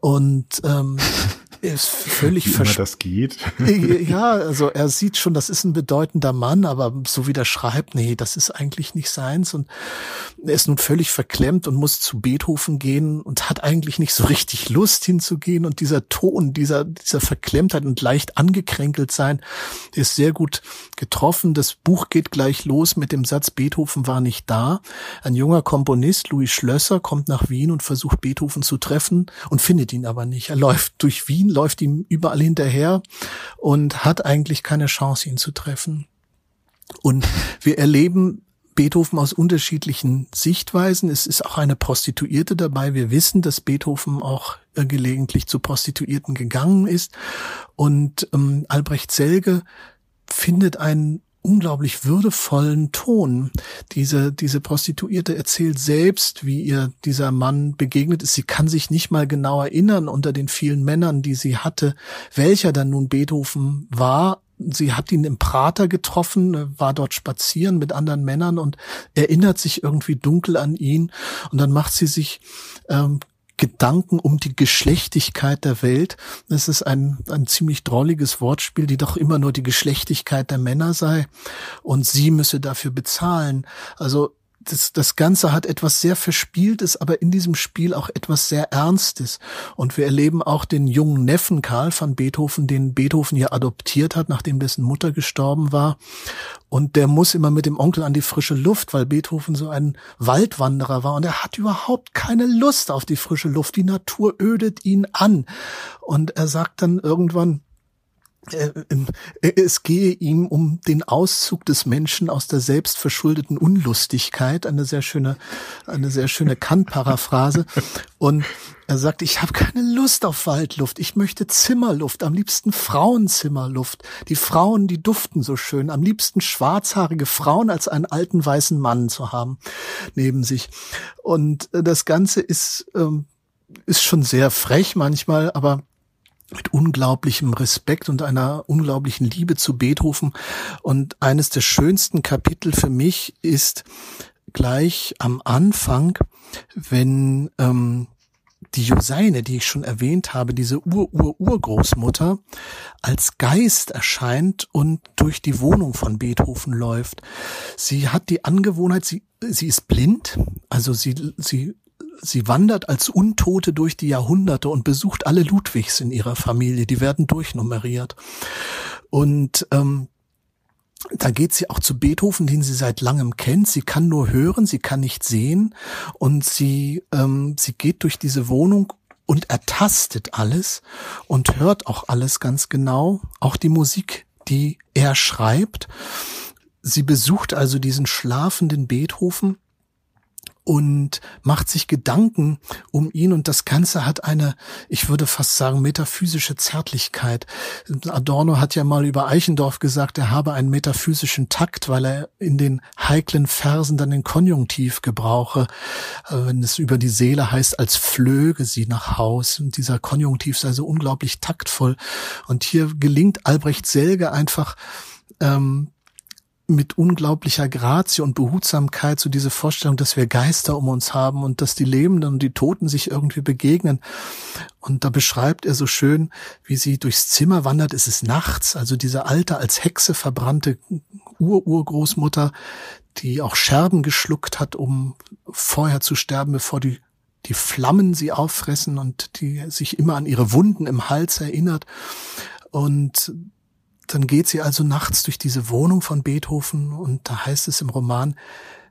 Und ähm, ist völlig immer das geht. ja, also er sieht schon, das ist ein bedeutender Mann, aber so wie der schreibt, nee, das ist eigentlich nicht seins und er ist nun völlig verklemmt und muss zu Beethoven gehen und hat eigentlich nicht so richtig Lust hinzugehen und dieser Ton, dieser, dieser Verklemmtheit und leicht angekränkelt sein, ist sehr gut getroffen. Das Buch geht gleich los mit dem Satz, Beethoven war nicht da. Ein junger Komponist, Louis Schlösser, kommt nach Wien und versucht Beethoven zu treffen und findet ihn aber nicht. Er läuft durch Wien, läuft ihm überall hinterher und hat eigentlich keine Chance, ihn zu treffen. Und wir erleben Beethoven aus unterschiedlichen Sichtweisen. Es ist auch eine Prostituierte dabei. Wir wissen, dass Beethoven auch äh, gelegentlich zu Prostituierten gegangen ist. Und ähm, Albrecht Selge findet einen unglaublich würdevollen Ton. Diese, diese Prostituierte erzählt selbst, wie ihr dieser Mann begegnet ist. Sie kann sich nicht mal genau erinnern unter den vielen Männern, die sie hatte, welcher dann nun Beethoven war. Sie hat ihn im Prater getroffen, war dort spazieren mit anderen Männern und erinnert sich irgendwie dunkel an ihn. Und dann macht sie sich ähm, Gedanken um die Geschlechtigkeit der Welt. Das ist ein, ein ziemlich drolliges Wortspiel, die doch immer nur die Geschlechtigkeit der Männer sei und sie müsse dafür bezahlen. Also das, das Ganze hat etwas sehr Verspieltes, aber in diesem Spiel auch etwas sehr Ernstes. Und wir erleben auch den jungen Neffen Karl van Beethoven, den Beethoven ja adoptiert hat, nachdem dessen Mutter gestorben war. Und der muss immer mit dem Onkel an die frische Luft, weil Beethoven so ein Waldwanderer war. Und er hat überhaupt keine Lust auf die frische Luft. Die Natur ödet ihn an. Und er sagt dann irgendwann, es gehe ihm um den Auszug des Menschen aus der selbstverschuldeten Unlustigkeit, eine sehr schöne, eine sehr schöne Kant-Paraphrase. Und er sagt, ich habe keine Lust auf Waldluft, ich möchte Zimmerluft, am liebsten Frauenzimmerluft. Die Frauen, die duften so schön, am liebsten schwarzhaarige Frauen als einen alten weißen Mann zu haben neben sich. Und äh, das Ganze ist, ähm, ist schon sehr frech manchmal, aber mit unglaublichem Respekt und einer unglaublichen Liebe zu Beethoven. Und eines der schönsten Kapitel für mich ist gleich am Anfang, wenn ähm, die Joseine, die ich schon erwähnt habe, diese Ur-Ur-Urgroßmutter, als Geist erscheint und durch die Wohnung von Beethoven läuft. Sie hat die Angewohnheit, sie, sie ist blind, also sie, sie sie wandert als Untote durch die Jahrhunderte und besucht alle Ludwigs in ihrer Familie. Die werden durchnummeriert. Und ähm, da geht sie auch zu Beethoven, den sie seit langem kennt. Sie kann nur hören, sie kann nicht sehen und sie ähm, sie geht durch diese Wohnung und ertastet alles und hört auch alles ganz genau, auch die Musik, die er schreibt. Sie besucht also diesen schlafenden Beethoven und macht sich Gedanken um ihn und das Ganze hat eine, ich würde fast sagen, metaphysische Zärtlichkeit. Adorno hat ja mal über Eichendorff gesagt, er habe einen metaphysischen Takt, weil er in den heiklen Versen dann den Konjunktiv gebrauche, äh, wenn es über die Seele heißt, als flöge sie nach Haus. Und dieser Konjunktiv sei so unglaublich taktvoll. Und hier gelingt Albrecht Selge einfach, ähm, mit unglaublicher Grazie und Behutsamkeit so diese Vorstellung, dass wir Geister um uns haben und dass die Lebenden und die Toten sich irgendwie begegnen. Und da beschreibt er so schön, wie sie durchs Zimmer wandert. Es ist nachts, also diese alte, als Hexe verbrannte Ururgroßmutter, die auch Scherben geschluckt hat, um vorher zu sterben, bevor die die Flammen sie auffressen und die sich immer an ihre Wunden im Hals erinnert. Und dann geht sie also nachts durch diese Wohnung von Beethoven und da heißt es im Roman,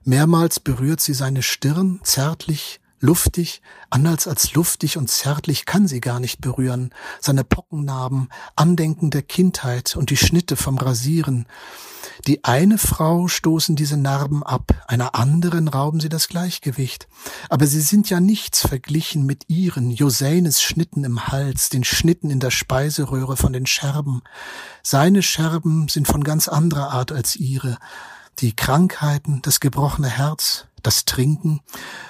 mehrmals berührt sie seine Stirn zärtlich, luftig, anders als luftig und zärtlich kann sie gar nicht berühren, seine Pockennarben, Andenken der Kindheit und die Schnitte vom Rasieren, die eine Frau stoßen diese Narben ab, einer anderen rauben sie das Gleichgewicht. Aber sie sind ja nichts verglichen mit ihren, Joseines Schnitten im Hals, den Schnitten in der Speiseröhre von den Scherben. Seine Scherben sind von ganz anderer Art als ihre. Die Krankheiten, das gebrochene Herz, das Trinken,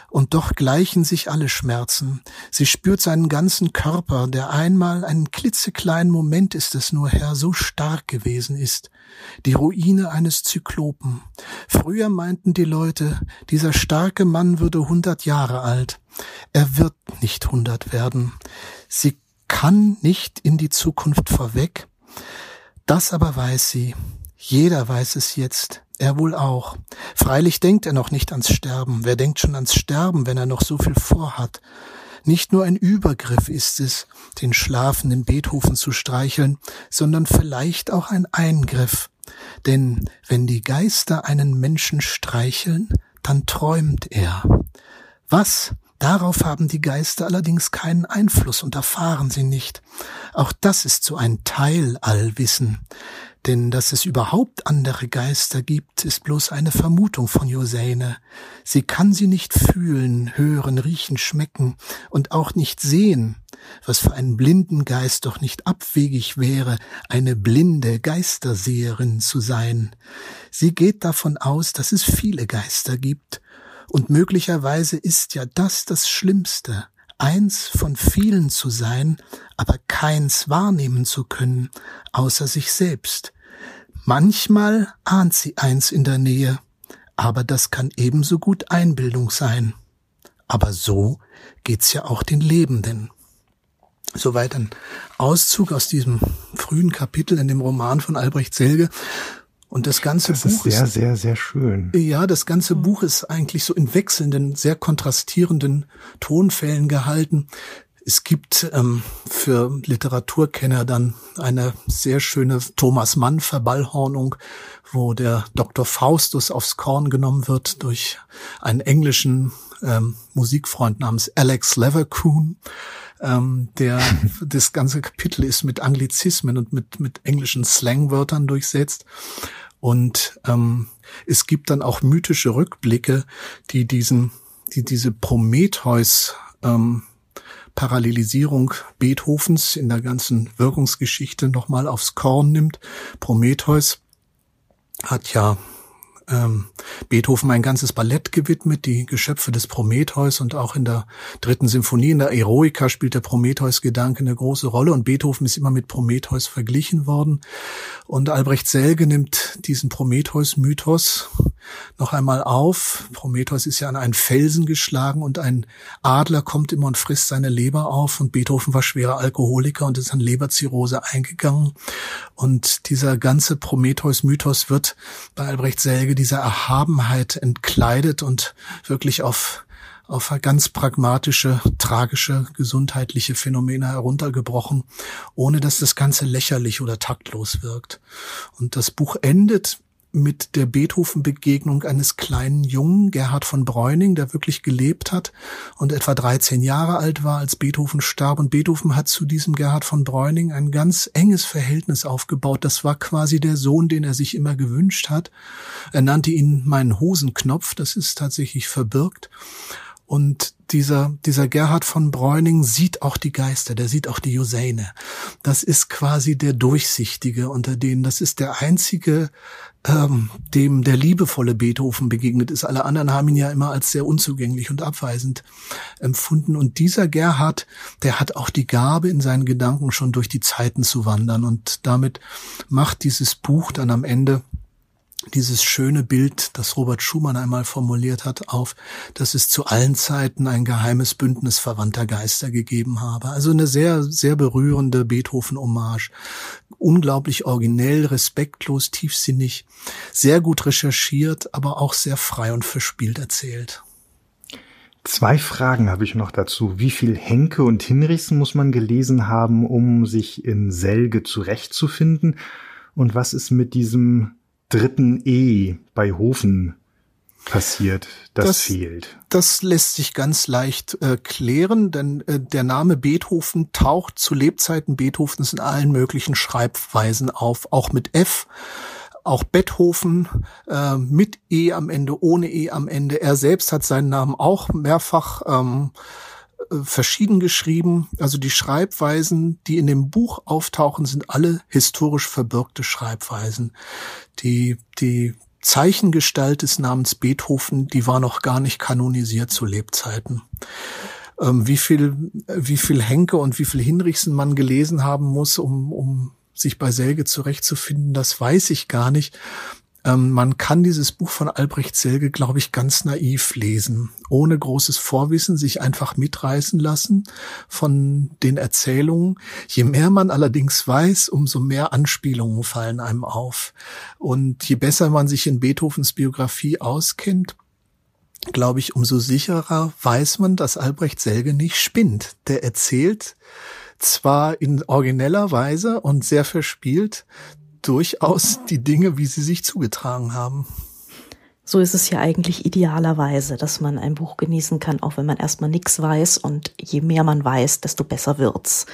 und doch gleichen sich alle Schmerzen. Sie spürt seinen ganzen Körper, der einmal einen klitzekleinen Moment ist es nur her, so stark gewesen ist. Die Ruine eines Zyklopen. Früher meinten die Leute, dieser starke Mann würde hundert Jahre alt. Er wird nicht hundert werden. Sie kann nicht in die Zukunft vorweg. Das aber weiß sie. Jeder weiß es jetzt. Er wohl auch. Freilich denkt er noch nicht ans Sterben. Wer denkt schon ans Sterben, wenn er noch so viel vorhat? Nicht nur ein Übergriff ist es, den schlafenden Beethoven zu streicheln, sondern vielleicht auch ein Eingriff. Denn wenn die Geister einen Menschen streicheln, dann träumt er. Was? Darauf haben die Geister allerdings keinen Einfluss und erfahren sie nicht. Auch das ist so ein Teil Allwissen. Denn dass es überhaupt andere Geister gibt, ist bloß eine Vermutung von Joseine. Sie kann sie nicht fühlen, hören, riechen, schmecken und auch nicht sehen, was für einen blinden Geist doch nicht abwegig wäre, eine blinde Geisterseherin zu sein. Sie geht davon aus, dass es viele Geister gibt, und möglicherweise ist ja das das Schlimmste, eins von vielen zu sein, aber keins wahrnehmen zu können, außer sich selbst. Manchmal ahnt sie eins in der Nähe, aber das kann ebenso gut Einbildung sein. Aber so geht's ja auch den Lebenden. Soweit ein Auszug aus diesem frühen Kapitel in dem Roman von Albrecht Selge. Und das ganze das Buch ist sehr, sehr, sehr schön. Ja, das ganze Buch ist eigentlich so in wechselnden, sehr kontrastierenden Tonfällen gehalten. Es gibt ähm, für Literaturkenner dann eine sehr schöne Thomas Mann Verballhornung, wo der Dr. Faustus aufs Korn genommen wird durch einen englischen ähm, Musikfreund namens Alex Leverkuhn. Ähm, der das ganze Kapitel ist mit Anglizismen und mit mit englischen Slangwörtern durchsetzt und ähm, es gibt dann auch mythische Rückblicke, die diesen die diese Prometheus ähm, Parallelisierung Beethovens in der ganzen Wirkungsgeschichte nochmal aufs Korn nimmt. Prometheus hat ja ähm, Beethoven ein ganzes Ballett gewidmet, die Geschöpfe des Prometheus und auch in der dritten Symphonie, in der Eroica spielt der Prometheus-Gedanke eine große Rolle und Beethoven ist immer mit Prometheus verglichen worden. Und Albrecht Selge nimmt diesen Prometheus-Mythos noch einmal auf. Prometheus ist ja an einen Felsen geschlagen und ein Adler kommt immer und frisst seine Leber auf und Beethoven war schwerer Alkoholiker und ist an Leberzirrhose eingegangen. Und dieser ganze Prometheus-Mythos wird bei Albrecht Selge dieser Erhabenheit entkleidet und wirklich auf auf ganz pragmatische, tragische, gesundheitliche Phänomene heruntergebrochen, ohne dass das Ganze lächerlich oder taktlos wirkt. Und das Buch endet mit der Beethoven-Begegnung eines kleinen Jungen, Gerhard von Bräuning, der wirklich gelebt hat und etwa 13 Jahre alt war, als Beethoven starb. Und Beethoven hat zu diesem Gerhard von Bräuning ein ganz enges Verhältnis aufgebaut. Das war quasi der Sohn, den er sich immer gewünscht hat. Er nannte ihn meinen Hosenknopf, das ist tatsächlich verbirgt. Und dieser, dieser Gerhard von Bräuning sieht auch die Geister, der sieht auch die Joseine. Das ist quasi der Durchsichtige unter denen. Das ist der einzige, ähm, dem der liebevolle Beethoven begegnet ist. Alle anderen haben ihn ja immer als sehr unzugänglich und abweisend empfunden. Und dieser Gerhard, der hat auch die Gabe, in seinen Gedanken schon durch die Zeiten zu wandern. Und damit macht dieses Buch dann am Ende dieses schöne Bild, das Robert Schumann einmal formuliert hat, auf, dass es zu allen Zeiten ein geheimes Bündnis verwandter Geister gegeben habe. Also eine sehr, sehr berührende Beethoven-Hommage. Unglaublich originell, respektlos, tiefsinnig, sehr gut recherchiert, aber auch sehr frei und verspielt erzählt. Zwei Fragen habe ich noch dazu. Wie viel Henke und Hinrichsen muss man gelesen haben, um sich in Selge zurechtzufinden? Und was ist mit diesem dritten E bei Hofen passiert, das, das, fehlt. Das lässt sich ganz leicht äh, klären, denn äh, der Name Beethoven taucht zu Lebzeiten Beethovens in allen möglichen Schreibweisen auf, auch mit F. Auch Beethoven äh, mit E am Ende, ohne E am Ende. Er selbst hat seinen Namen auch mehrfach ähm, verschieden geschrieben. Also die Schreibweisen, die in dem Buch auftauchen, sind alle historisch verbürgte Schreibweisen. Die, die Zeichengestalt des Namens Beethoven, die war noch gar nicht kanonisiert zu Lebzeiten. Ähm, wie viel, wie viel Henke und wie viel Hinrichsen man gelesen haben muss, um, um sich bei Selge zurechtzufinden, das weiß ich gar nicht. Ähm, man kann dieses Buch von Albrecht Selge, glaube ich, ganz naiv lesen, ohne großes Vorwissen, sich einfach mitreißen lassen von den Erzählungen. Je mehr man allerdings weiß, umso mehr Anspielungen fallen einem auf. Und je besser man sich in Beethovens Biografie auskennt, glaube ich, umso sicherer weiß man, dass Albrecht Selge nicht spinnt. Der erzählt zwar in origineller Weise und sehr verspielt durchaus die Dinge, wie sie sich zugetragen haben. So ist es ja eigentlich idealerweise, dass man ein Buch genießen kann, auch wenn man erstmal nichts weiß. Und je mehr man weiß, desto besser wird's.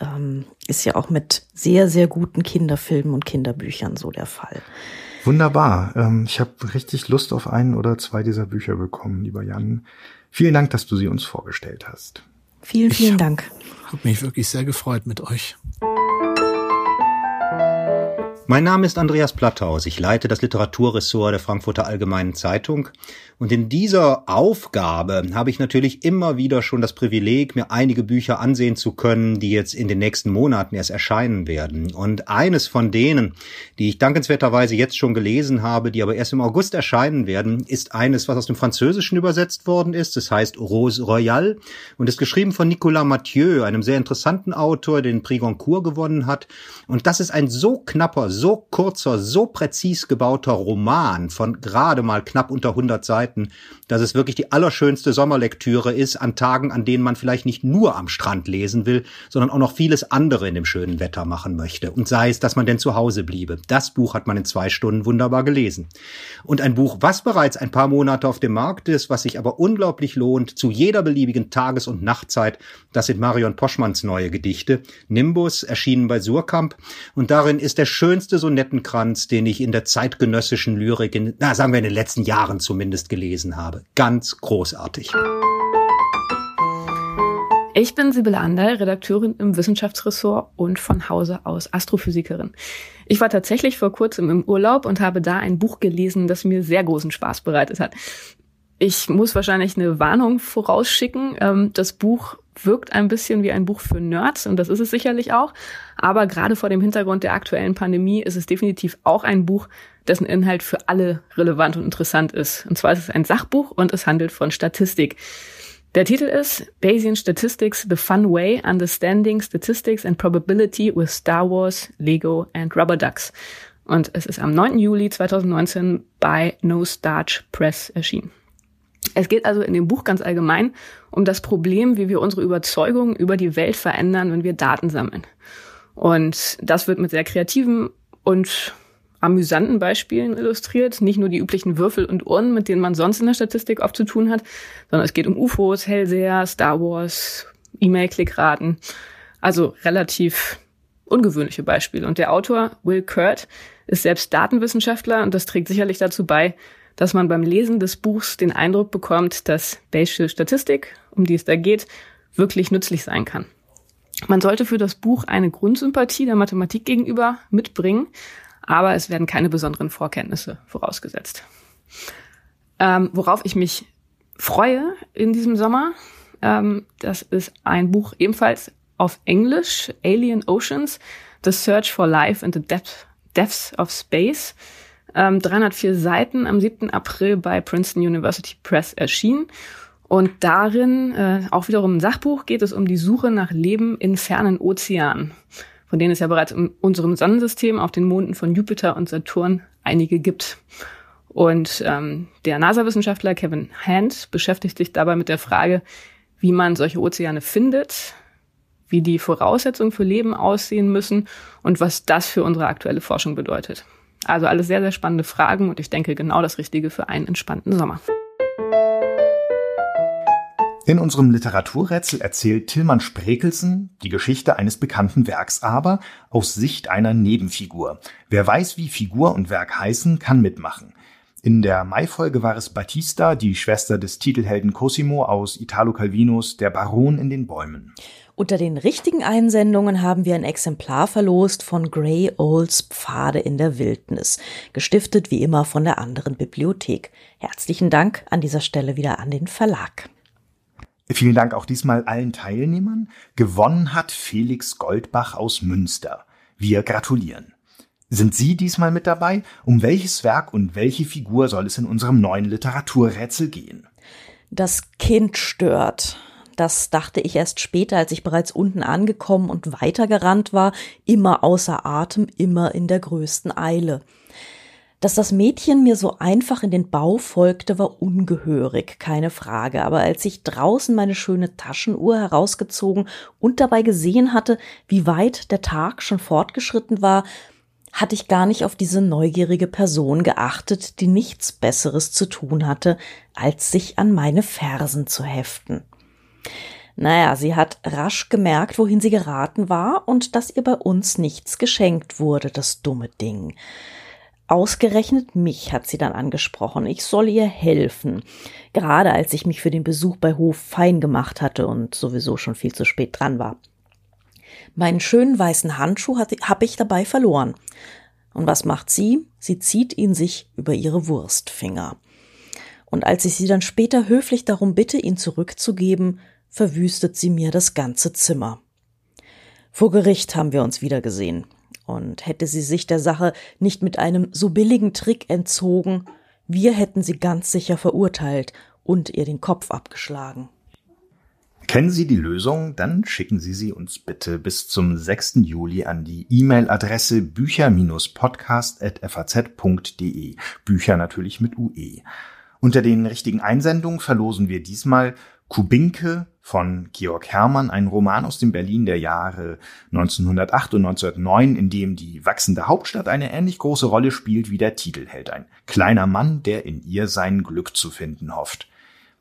Ähm, ist ja auch mit sehr, sehr guten Kinderfilmen und Kinderbüchern so der Fall. Wunderbar. Ähm, ich habe richtig Lust auf ein oder zwei dieser Bücher bekommen, lieber Jan. Vielen Dank, dass du sie uns vorgestellt hast. Vielen, vielen ich Dank. Habe mich wirklich sehr gefreut mit euch. Mein Name ist Andreas Platthaus. Ich leite das Literaturressort der Frankfurter Allgemeinen Zeitung. Und in dieser Aufgabe habe ich natürlich immer wieder schon das Privileg, mir einige Bücher ansehen zu können, die jetzt in den nächsten Monaten erst erscheinen werden. Und eines von denen, die ich dankenswerterweise jetzt schon gelesen habe, die aber erst im August erscheinen werden, ist eines, was aus dem Französischen übersetzt worden ist. Das heißt Rose Royale und ist geschrieben von Nicolas Mathieu, einem sehr interessanten Autor, den Prix Goncourt gewonnen hat. Und das ist ein so knapper, so kurzer, so präzis gebauter Roman von gerade mal knapp unter 100 Seiten, dass es wirklich die allerschönste Sommerlektüre ist an Tagen, an denen man vielleicht nicht nur am Strand lesen will, sondern auch noch vieles andere in dem schönen Wetter machen möchte. Und sei es, dass man denn zu Hause bliebe. Das Buch hat man in zwei Stunden wunderbar gelesen. Und ein Buch, was bereits ein paar Monate auf dem Markt ist, was sich aber unglaublich lohnt, zu jeder beliebigen Tages- und Nachtzeit, das sind Marion Poschmanns neue Gedichte. Nimbus, erschienen bei Surkamp. Und darin ist der schönste Sonettenkranz, den ich in der zeitgenössischen Lyrik, in, na, sagen wir in den letzten Jahren zumindest gelesen habe. Ganz großartig. Ich bin Sibylle Anderl, Redakteurin im Wissenschaftsressort und von Hause aus Astrophysikerin. Ich war tatsächlich vor kurzem im Urlaub und habe da ein Buch gelesen, das mir sehr großen Spaß bereitet hat. Ich muss wahrscheinlich eine Warnung vorausschicken. Ähm, das Buch wirkt ein bisschen wie ein Buch für Nerds und das ist es sicherlich auch. Aber gerade vor dem Hintergrund der aktuellen Pandemie ist es definitiv auch ein Buch, dessen Inhalt für alle relevant und interessant ist. Und zwar ist es ein Sachbuch und es handelt von Statistik. Der Titel ist Bayesian Statistics, The Fun Way, Understanding Statistics and Probability with Star Wars, Lego and Rubber Ducks. Und es ist am 9. Juli 2019 bei No Starch Press erschienen. Es geht also in dem Buch ganz allgemein um das Problem, wie wir unsere Überzeugungen über die Welt verändern, wenn wir Daten sammeln. Und das wird mit sehr kreativen und amüsanten Beispielen illustriert. Nicht nur die üblichen Würfel und Urnen, mit denen man sonst in der Statistik oft zu tun hat, sondern es geht um UFOs, Hellseher, Star Wars, E-Mail-Klickraten. Also relativ ungewöhnliche Beispiele. Und der Autor Will Kurt ist selbst Datenwissenschaftler und das trägt sicherlich dazu bei, dass man beim Lesen des Buchs den Eindruck bekommt, dass Bayesche Statistik, um die es da geht, wirklich nützlich sein kann. Man sollte für das Buch eine Grundsympathie der Mathematik gegenüber mitbringen, aber es werden keine besonderen Vorkenntnisse vorausgesetzt. Ähm, worauf ich mich freue in diesem Sommer, ähm, das ist ein Buch ebenfalls auf Englisch, Alien Oceans, The Search for Life in the Depth, Depths of Space. Ähm, 304 Seiten am 7. April bei Princeton University Press erschienen. Und darin, äh, auch wiederum ein Sachbuch, geht es um die Suche nach Leben in fernen Ozeanen von denen es ja bereits in unserem Sonnensystem auf den Monden von Jupiter und Saturn einige gibt. Und ähm, der NASA-Wissenschaftler Kevin Hand beschäftigt sich dabei mit der Frage, wie man solche Ozeane findet, wie die Voraussetzungen für Leben aussehen müssen und was das für unsere aktuelle Forschung bedeutet. Also alles sehr, sehr spannende Fragen und ich denke genau das Richtige für einen entspannten Sommer. In unserem Literaturrätsel erzählt Tillmann Sprekelsen die Geschichte eines bekannten Werks aber aus Sicht einer Nebenfigur. Wer weiß, wie Figur und Werk heißen, kann mitmachen. In der Mai-Folge war es Batista, die Schwester des Titelhelden Cosimo aus Italo Calvinos Der Baron in den Bäumen. Unter den richtigen Einsendungen haben wir ein Exemplar verlost von Grey Olds Pfade in der Wildnis, gestiftet wie immer von der anderen Bibliothek. Herzlichen Dank an dieser Stelle wieder an den Verlag. Vielen Dank auch diesmal allen Teilnehmern. Gewonnen hat Felix Goldbach aus Münster. Wir gratulieren. Sind Sie diesmal mit dabei? Um welches Werk und welche Figur soll es in unserem neuen Literaturrätsel gehen? Das Kind stört. Das dachte ich erst später, als ich bereits unten angekommen und weitergerannt war, immer außer Atem, immer in der größten Eile. Dass das Mädchen mir so einfach in den Bau folgte, war ungehörig, keine Frage. Aber als ich draußen meine schöne Taschenuhr herausgezogen und dabei gesehen hatte, wie weit der Tag schon fortgeschritten war, hatte ich gar nicht auf diese neugierige Person geachtet, die nichts Besseres zu tun hatte, als sich an meine Fersen zu heften. Naja, sie hat rasch gemerkt, wohin sie geraten war und dass ihr bei uns nichts geschenkt wurde, das dumme Ding. Ausgerechnet mich hat sie dann angesprochen. Ich soll ihr helfen. Gerade als ich mich für den Besuch bei Hof fein gemacht hatte und sowieso schon viel zu spät dran war. Meinen schönen weißen Handschuh habe ich dabei verloren. Und was macht sie? Sie zieht ihn sich über ihre Wurstfinger. Und als ich sie dann später höflich darum bitte, ihn zurückzugeben, verwüstet sie mir das ganze Zimmer. Vor Gericht haben wir uns wieder gesehen. Und hätte sie sich der Sache nicht mit einem so billigen Trick entzogen, wir hätten sie ganz sicher verurteilt und ihr den Kopf abgeschlagen. Kennen Sie die Lösung? Dann schicken Sie sie uns bitte bis zum 6. Juli an die E-Mail-Adresse bücher-podcast.faz.de. Bücher natürlich mit UE. Unter den richtigen Einsendungen verlosen wir diesmal Kubinke von Georg Hermann, ein Roman aus dem Berlin der Jahre 1908 und 1909, in dem die wachsende Hauptstadt eine ähnlich große Rolle spielt wie der Titelheld, ein kleiner Mann, der in ihr sein Glück zu finden hofft.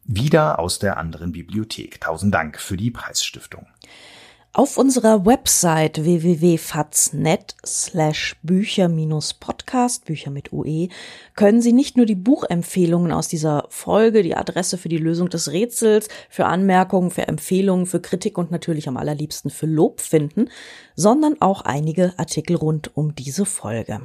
Wieder aus der anderen Bibliothek. Tausend Dank für die Preisstiftung. Auf unserer Website www.faz.net slash Bücher-Podcast, Bücher mit UE, können Sie nicht nur die Buchempfehlungen aus dieser Folge, die Adresse für die Lösung des Rätsels, für Anmerkungen, für Empfehlungen, für Kritik und natürlich am allerliebsten für Lob finden, sondern auch einige Artikel rund um diese Folge.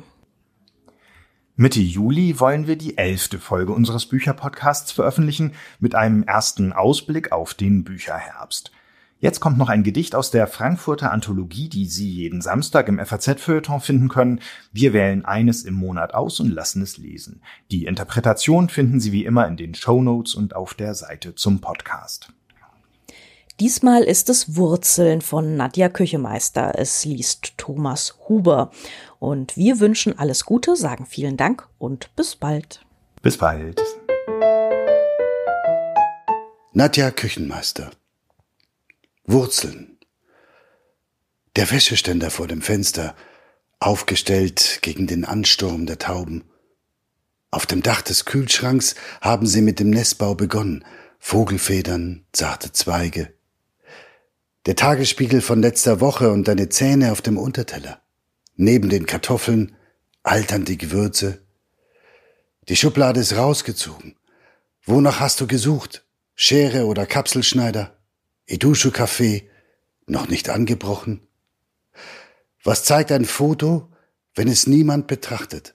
Mitte Juli wollen wir die elfte Folge unseres Bücherpodcasts veröffentlichen mit einem ersten Ausblick auf den Bücherherbst. Jetzt kommt noch ein Gedicht aus der Frankfurter Anthologie, die Sie jeden Samstag im FAZ-Feuilleton finden können. Wir wählen eines im Monat aus und lassen es lesen. Die Interpretation finden Sie wie immer in den Show Notes und auf der Seite zum Podcast. Diesmal ist es Wurzeln von Nadja Küchemeister. Es liest Thomas Huber. Und wir wünschen alles Gute, sagen vielen Dank und bis bald. Bis bald. Nadja Küchenmeister Wurzeln. Der Wäscheständer vor dem Fenster, aufgestellt gegen den Ansturm der Tauben. Auf dem Dach des Kühlschranks haben sie mit dem Nestbau begonnen. Vogelfedern, zarte Zweige. Der Tagesspiegel von letzter Woche und deine Zähne auf dem Unterteller. Neben den Kartoffeln altern die Gewürze. Die Schublade ist rausgezogen. Wonach hast du gesucht? Schere oder Kapselschneider? Edushu-Café noch nicht angebrochen? Was zeigt ein Foto, wenn es niemand betrachtet?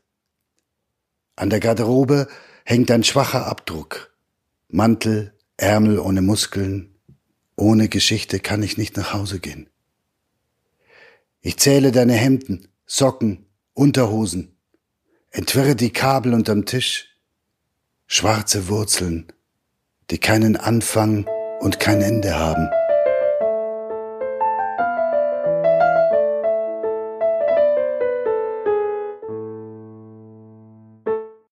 An der Garderobe hängt ein schwacher Abdruck. Mantel, Ärmel ohne Muskeln. Ohne Geschichte kann ich nicht nach Hause gehen. Ich zähle deine Hemden, Socken, Unterhosen, entwirre die Kabel unterm Tisch. Schwarze Wurzeln, die keinen Anfang und kein Ende haben.